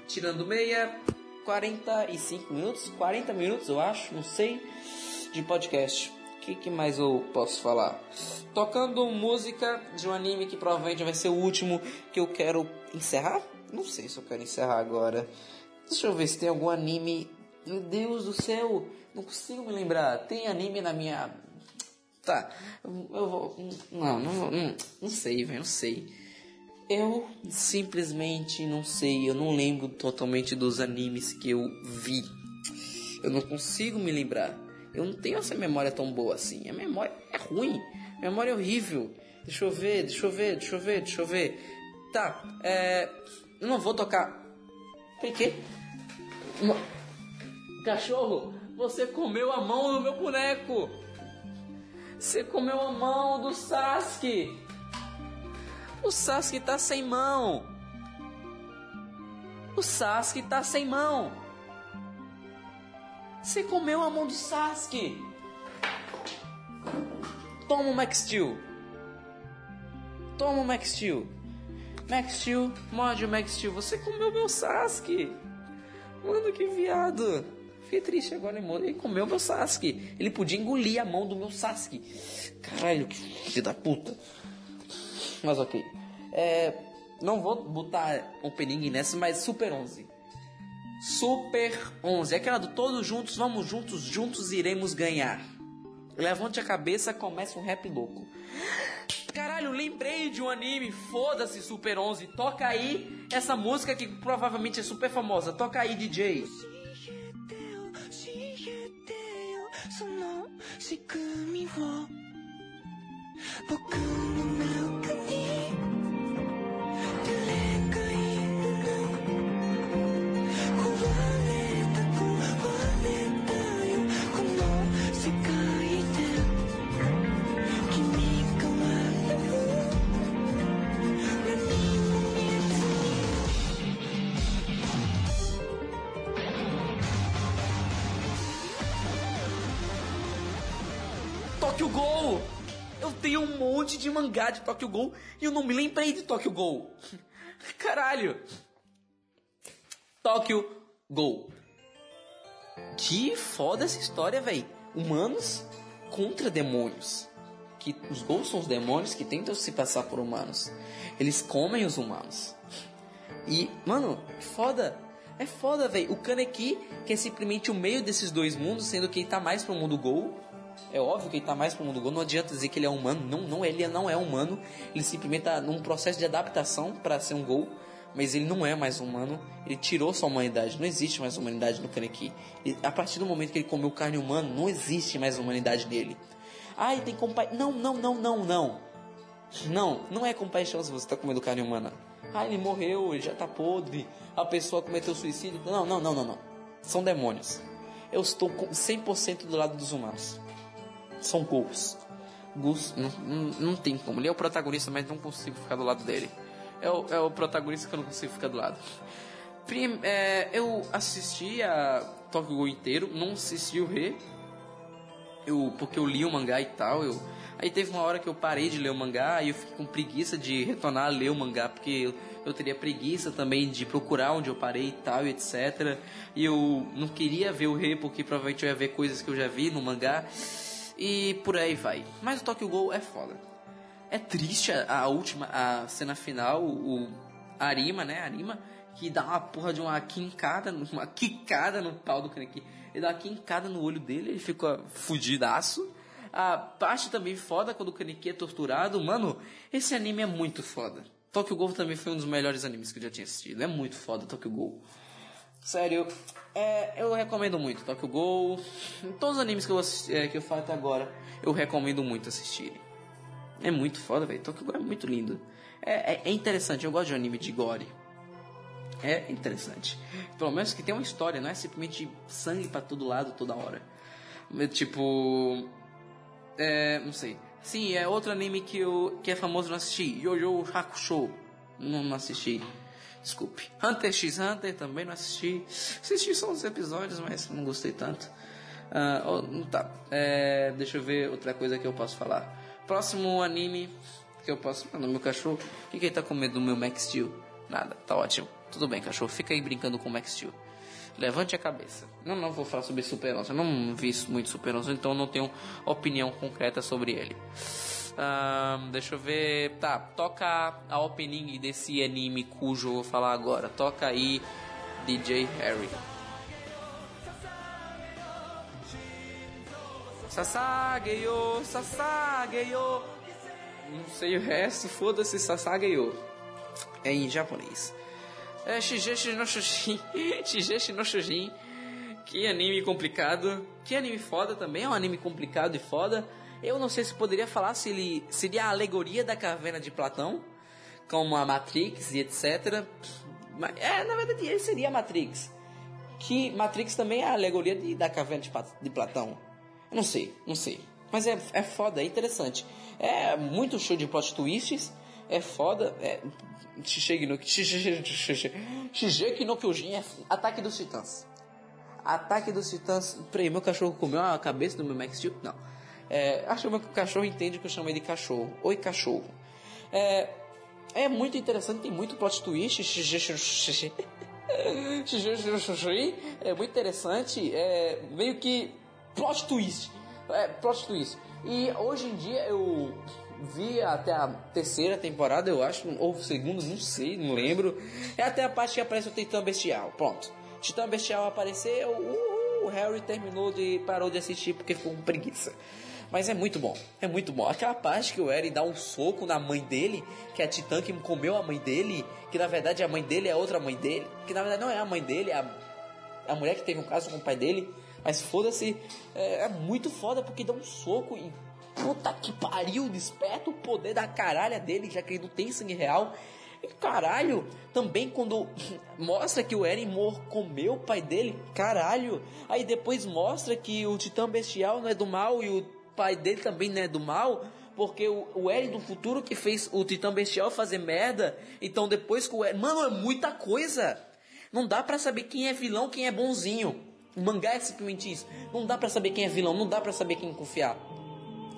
Tirando meia, 45 minutos, 40 minutos eu acho, não sei, de podcast. O que, que mais eu posso falar? Tocando música de um anime que provavelmente vai ser o último que eu quero encerrar. Não sei se eu quero encerrar agora. Deixa eu ver se tem algum anime. Meu Deus do céu, não consigo me lembrar. Tem anime na minha. Tá, eu vou. Não, não, vou- não, não sei, velho, não sei. Eu simplesmente não sei, eu não lembro totalmente dos animes que eu vi. Eu não consigo me lembrar. Eu não tenho essa memória tão boa assim. A memória é ruim. A memória é horrível. Deixa eu ver, deixa eu ver, deixa eu ver, deixa eu ver. Tá, é. Eu não vou tocar. Por quê? Cachorro, você comeu a mão do meu boneco. Você comeu a mão do Sasuke. O Sasuke tá sem mão. O Sasuke tá sem mão. Você comeu a mão do Sasuke. Toma o Max Steel. Toma o Max Steel. Max Steel, morde o Max Steel. Você comeu meu Sasuke. Mano, que viado. Fiquei triste agora, hein, mano. Ele comeu meu Sasuke. Ele podia engolir a mão do meu Sasuke. Caralho, que filho da puta. Mas ok. É, não vou botar opening nessa, mas Super 11. Super 11. É aquela do todos juntos, vamos juntos, juntos iremos ganhar. Levante a cabeça, começa um rap louco. Caralho, lembrei de um anime, foda-se Super 11. Toca aí essa música que provavelmente é super famosa. Toca aí, DJ. その仕組みを僕の中に monte de mangá de Tokyo Ghoul e eu não me lembrei de Tokyo Ghoul. <laughs> Caralho! Tokyo Ghoul. Que foda essa história, véi. Humanos contra demônios. Que os Ghouls são os demônios que tentam se passar por humanos. Eles comem os humanos. E, mano, foda. É foda, velho. O Kaneki, que é simplesmente o meio desses dois mundos, sendo que ele tá mais pro mundo Gol. É óbvio que ele tá mais pro mundo Gol. Não adianta dizer que ele é humano. Não, não, ele não é humano. Ele simplesmente tá num processo de adaptação para ser um Gol. Mas ele não é mais humano. Ele tirou sua humanidade. Não existe mais humanidade no Kaneki. A partir do momento que ele comeu carne humana, não existe mais humanidade nele. Ai, tem compaixão. Não, não, não, não, não. Não, não é compaixão se você tá comendo carne humana. Ah, ele morreu, ele já tá podre. A pessoa cometeu suicídio. Não, não, não, não, não. São demônios. Eu estou com 100% do lado dos humanos. São ghouls. Ghouls não, não, tem como. Ele é o protagonista, mas não consigo ficar do lado dele. É o, é o protagonista que eu não consigo ficar do lado. É, eu assisti a Tokyo Ghoul inteiro, não assisti o Re, eu, porque eu li o mangá e tal, eu... Aí teve uma hora que eu parei de ler o mangá e eu fiquei com preguiça de retornar a ler o mangá, porque eu teria preguiça também de procurar onde eu parei e tal, e etc. E eu não queria ver o rei, porque provavelmente eu ia ver coisas que eu já vi no mangá. E por aí vai. Mas o Tokyo Ghoul é foda. É triste a, a última, a cena final, o Arima, né? Arima, que dá uma porra de uma quincada, uma quicada no pau do Kaneki. Ele dá uma quincada no olho dele, ele fica fudidaço. A parte também foda quando o Kaneki é torturado. Mano, esse anime é muito foda. Tokyo Ghoul também foi um dos melhores animes que eu já tinha assistido. É muito foda Tokyo Ghoul. Sério, é, eu recomendo muito Tokyo Ghoul. Todos os animes que eu, assisti, é, que eu falo até agora, eu recomendo muito assistirem. É muito foda, velho. Tokyo Ghoul é muito lindo. É, é, é interessante, eu gosto de anime de gore. É interessante. Pelo menos que tem uma história, não é simplesmente sangue pra todo lado toda hora. É, Tipo. É. Não sei. Sim, é outro anime que, eu, que é famoso não assisti. Yo-Yo Hakusho. Não, não assisti. Desculpe. Hunter x Hunter também não assisti. Assisti só uns episódios, mas não gostei tanto. Ah, oh, tá. É, deixa eu ver outra coisa que eu posso falar. Próximo anime que eu posso. Ah, no meu cachorro. O que, que ele tá com medo do meu Max Steel? Nada, tá ótimo. Tudo bem, cachorro. Fica aí brincando com o Max Steel. Levante a cabeça. Não, não vou falar sobre Super 11. Eu não vi muito Super 11, então não tenho opinião concreta sobre ele. Ahn, deixa eu ver. Tá, toca a opening desse anime cujo eu vou falar agora. Toca aí DJ Harry. Sasageyo, Sasageyo. Não sei o resto, foda-se Sasageyo. É em japonês. É Shigeshi no Shujin. <laughs> Shigeshi no Shujin. Que anime complicado. Que anime foda também. É um anime complicado e foda. Eu não sei se poderia falar se ele seria a alegoria da caverna de Platão. Como a Matrix e etc. Mas, é, na verdade, ele seria a Matrix. Que Matrix também é a alegoria de- da caverna de, de Platão. Eu não sei, não sei. Mas é, é foda, é interessante. É muito show de plot twists. É foda. É. Shigeki no, Shigeki no Kyojin é Ataque dos Titãs. Ataque dos Titãs. Peraí, meu cachorro comeu a cabeça do meu Max Steel? Não. É, que o cachorro entende que eu chamei de cachorro. Oi, cachorro. É, é muito interessante, tem muito plot twist. É muito interessante. É meio que plot twist. É, plot twist. E hoje em dia eu vi até a terceira temporada, eu acho, ou segunda, não sei, não lembro. É até a parte que aparece o Titã Bestial. Pronto. Titã Bestial apareceu, uhul, o Harry terminou de parou de assistir porque ficou com preguiça. Mas é muito bom, é muito bom. Aquela parte que o Eren dá um soco na mãe dele, que é a Titã que comeu a mãe dele, que na verdade a mãe dele é outra mãe dele, que na verdade não é a mãe dele, é a, a mulher que teve um caso com o pai dele. Mas foda-se, é, é muito foda porque dá um soco e puta que pariu, desperta o poder da caralha dele, já que ele não tem sangue real. E caralho, também quando <laughs> mostra que o Eren Mor comeu o pai dele, caralho. Aí depois mostra que o Titã Bestial não é do mal e o pai dele também não é do mal. Porque o, o Eren do futuro que fez o Titã Bestial fazer merda. Então depois que o Eren. Mano, é muita coisa. Não dá pra saber quem é vilão, quem é bonzinho. O mangá é simplesmente isso. Não dá pra saber quem é vilão, não dá pra saber quem confiar.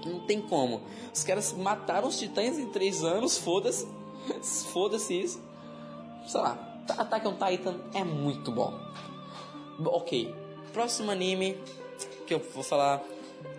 Não tem como. Os caras mataram os titãs em três anos, foda-se. <laughs> Foda-se isso. Sei lá, Attack on Titan é muito bom. Ok, próximo anime que eu vou falar.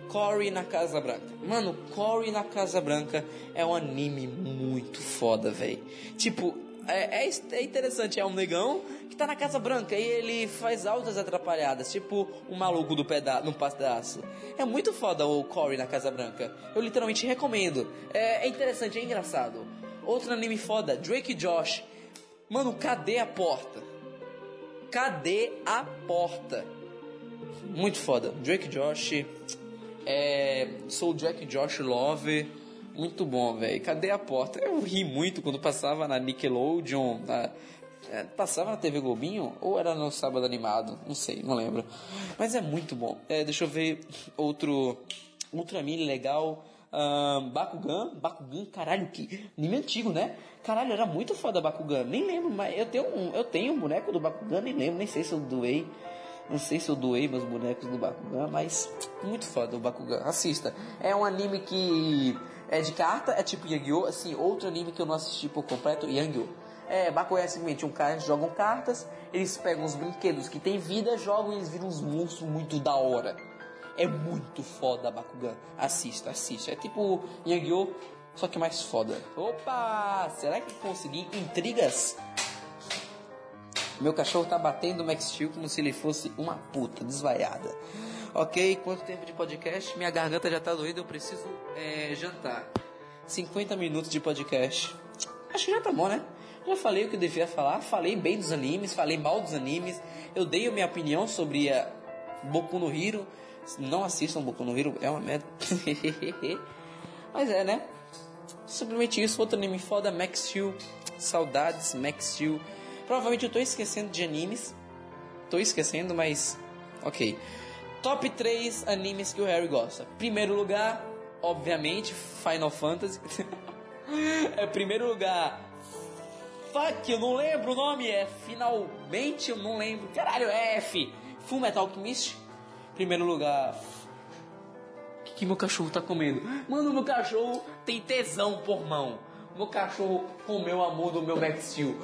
Cory na Casa Branca. Mano, Cory na Casa Branca é um anime muito foda, velho. Tipo, é, é, é interessante, é um negão que tá na Casa Branca e ele faz altas atrapalhadas, tipo um maluco do peda no pedaço. É muito foda o Cory na Casa Branca. Eu literalmente recomendo. É, é interessante, é engraçado. Outro anime foda, Drake e Josh. Mano, cadê a porta? Cadê a porta? Muito foda. Drake e Josh. É, sou Jack Josh Love. Muito bom, velho. Cadê a porta? Eu ri muito quando passava na Nickelodeon. Na, é, passava na TV Globinho? Ou era no sábado animado? Não sei, não lembro. Mas é muito bom. É, deixa eu ver outro. Anime legal. Um, Bakugan, Bakugan, caralho, que anime antigo, né? Caralho, era muito foda Bakugan. Nem lembro, mas eu tenho um, eu tenho um boneco do Bakugan, nem lembro, nem sei se eu doei. Não sei se eu doei meus bonecos do Bakugan, mas muito foda o Bakugan. Assista. É um anime que é de carta, é tipo Yu-Gi-Oh! Assim, outro anime que eu não assisti por completo, Yu-Gi-Oh! É, Bakugan é simplesmente um cara que jogam cartas, eles pegam os brinquedos que tem vida, jogam e eles viram uns monstros muito da hora. É muito foda Bakugan. Assista, assista. É tipo Yu-Gi-Oh! Só que mais foda. Opa! Será que consegui intrigas? Meu cachorro tá batendo o Max Steel como se ele fosse uma puta desvaiada. Ok, quanto tempo de podcast? Minha garganta já tá doída, eu preciso é, jantar. 50 minutos de podcast. Acho que já tá bom, né? Já falei o que eu devia falar, falei bem dos animes, falei mal dos animes, eu dei a minha opinião sobre a Boku no Hero. Não assistam Boku no Hero, é uma merda. <laughs> Mas é, né? Simplesmente isso, outro anime foda, Max Steel. Saudades, Max Steel. Provavelmente eu tô esquecendo de animes. Tô esquecendo, mas. Ok. Top 3 animes que o Harry gosta. Primeiro lugar, obviamente, Final Fantasy. <laughs> é primeiro lugar. Fuck, eu não lembro o nome. É finalmente, eu não lembro. Caralho, é F. Full Metal Alchemist. Primeiro lugar. O que, que meu cachorro tá comendo? Mano, meu cachorro tem tesão por mão. Meu cachorro comeu a mão do meu Max Steel.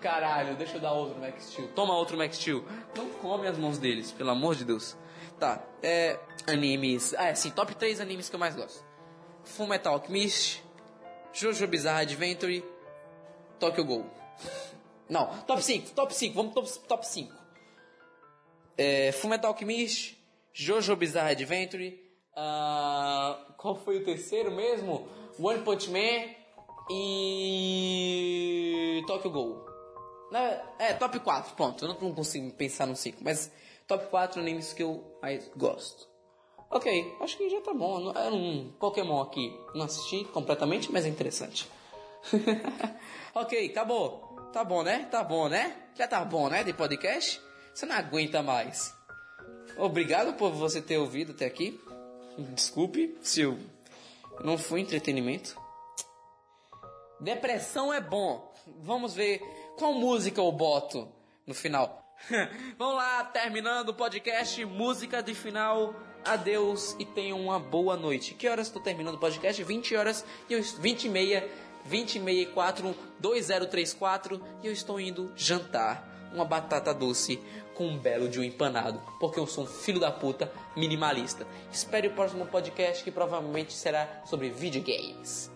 Caralho, deixa eu dar outro Max Steel. Toma outro Max Steel. Não come as mãos deles, pelo amor de Deus. Tá, é. Animes. Ah, é sim, top 3 animes que eu mais gosto: Full Metal Alchemist, Jojo Bizarre Adventure, Tokyo Ghoul. Não, top 5, top 5, vamos top, top 5. É, Full Metal Alchemist, Jojo Bizarre Adventure, ah, qual foi o terceiro mesmo? One Punch Man e Tokyo Ghoul. Não, É, top 4, pronto. Eu não consigo pensar no 5, mas top 4 animes que eu mais gosto. Ok, acho que já tá bom. Era um Pokémon aqui. Não assisti completamente, mas é interessante. <laughs> ok, acabou. Tá bom, né? Tá bom, né? Já tá bom, né? De podcast? Você não aguenta mais. Obrigado por você ter ouvido até aqui. Desculpe se eu não fui entretenimento. Depressão é bom. Vamos ver qual música eu boto no final. <laughs> Vamos lá, terminando o podcast, música de final. Adeus e tenham uma boa noite. Que horas estou terminando o podcast? 20 horas e eu 20 e meia, 20 e meia e 4, 2034 e eu estou indo jantar uma batata doce com um belo de um empanado, porque eu sou um filho da puta minimalista. Espere o próximo podcast que provavelmente será sobre videogames.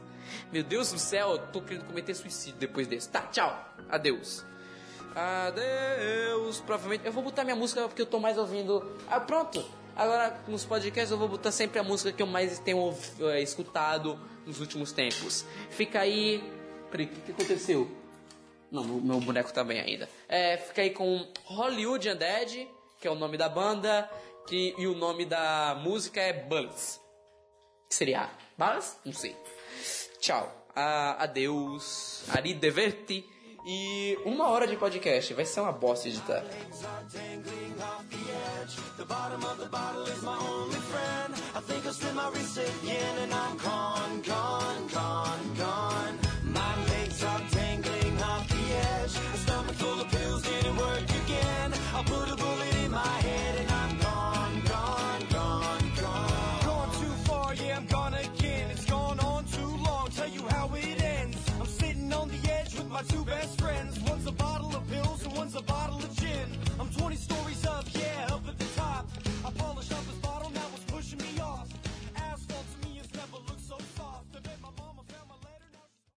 Meu Deus do céu, eu tô querendo cometer suicídio depois desse. Tá, tchau. Adeus. Adeus. Provavelmente eu vou botar minha música porque eu tô mais ouvindo. Ah, pronto. Agora nos podcasts eu vou botar sempre a música que eu mais tenho eh, escutado nos últimos tempos. Fica aí. Peraí, o que que aconteceu? Não, meu boneco tá bem ainda. É, fica aí com Hollywood Undead, que é o nome da banda, que, e o nome da música é. Que seria Buzz? Não sei. Tchau. Ah, adeus. Arrivederci. E uma hora de podcast. Vai ser uma bosta editar. My.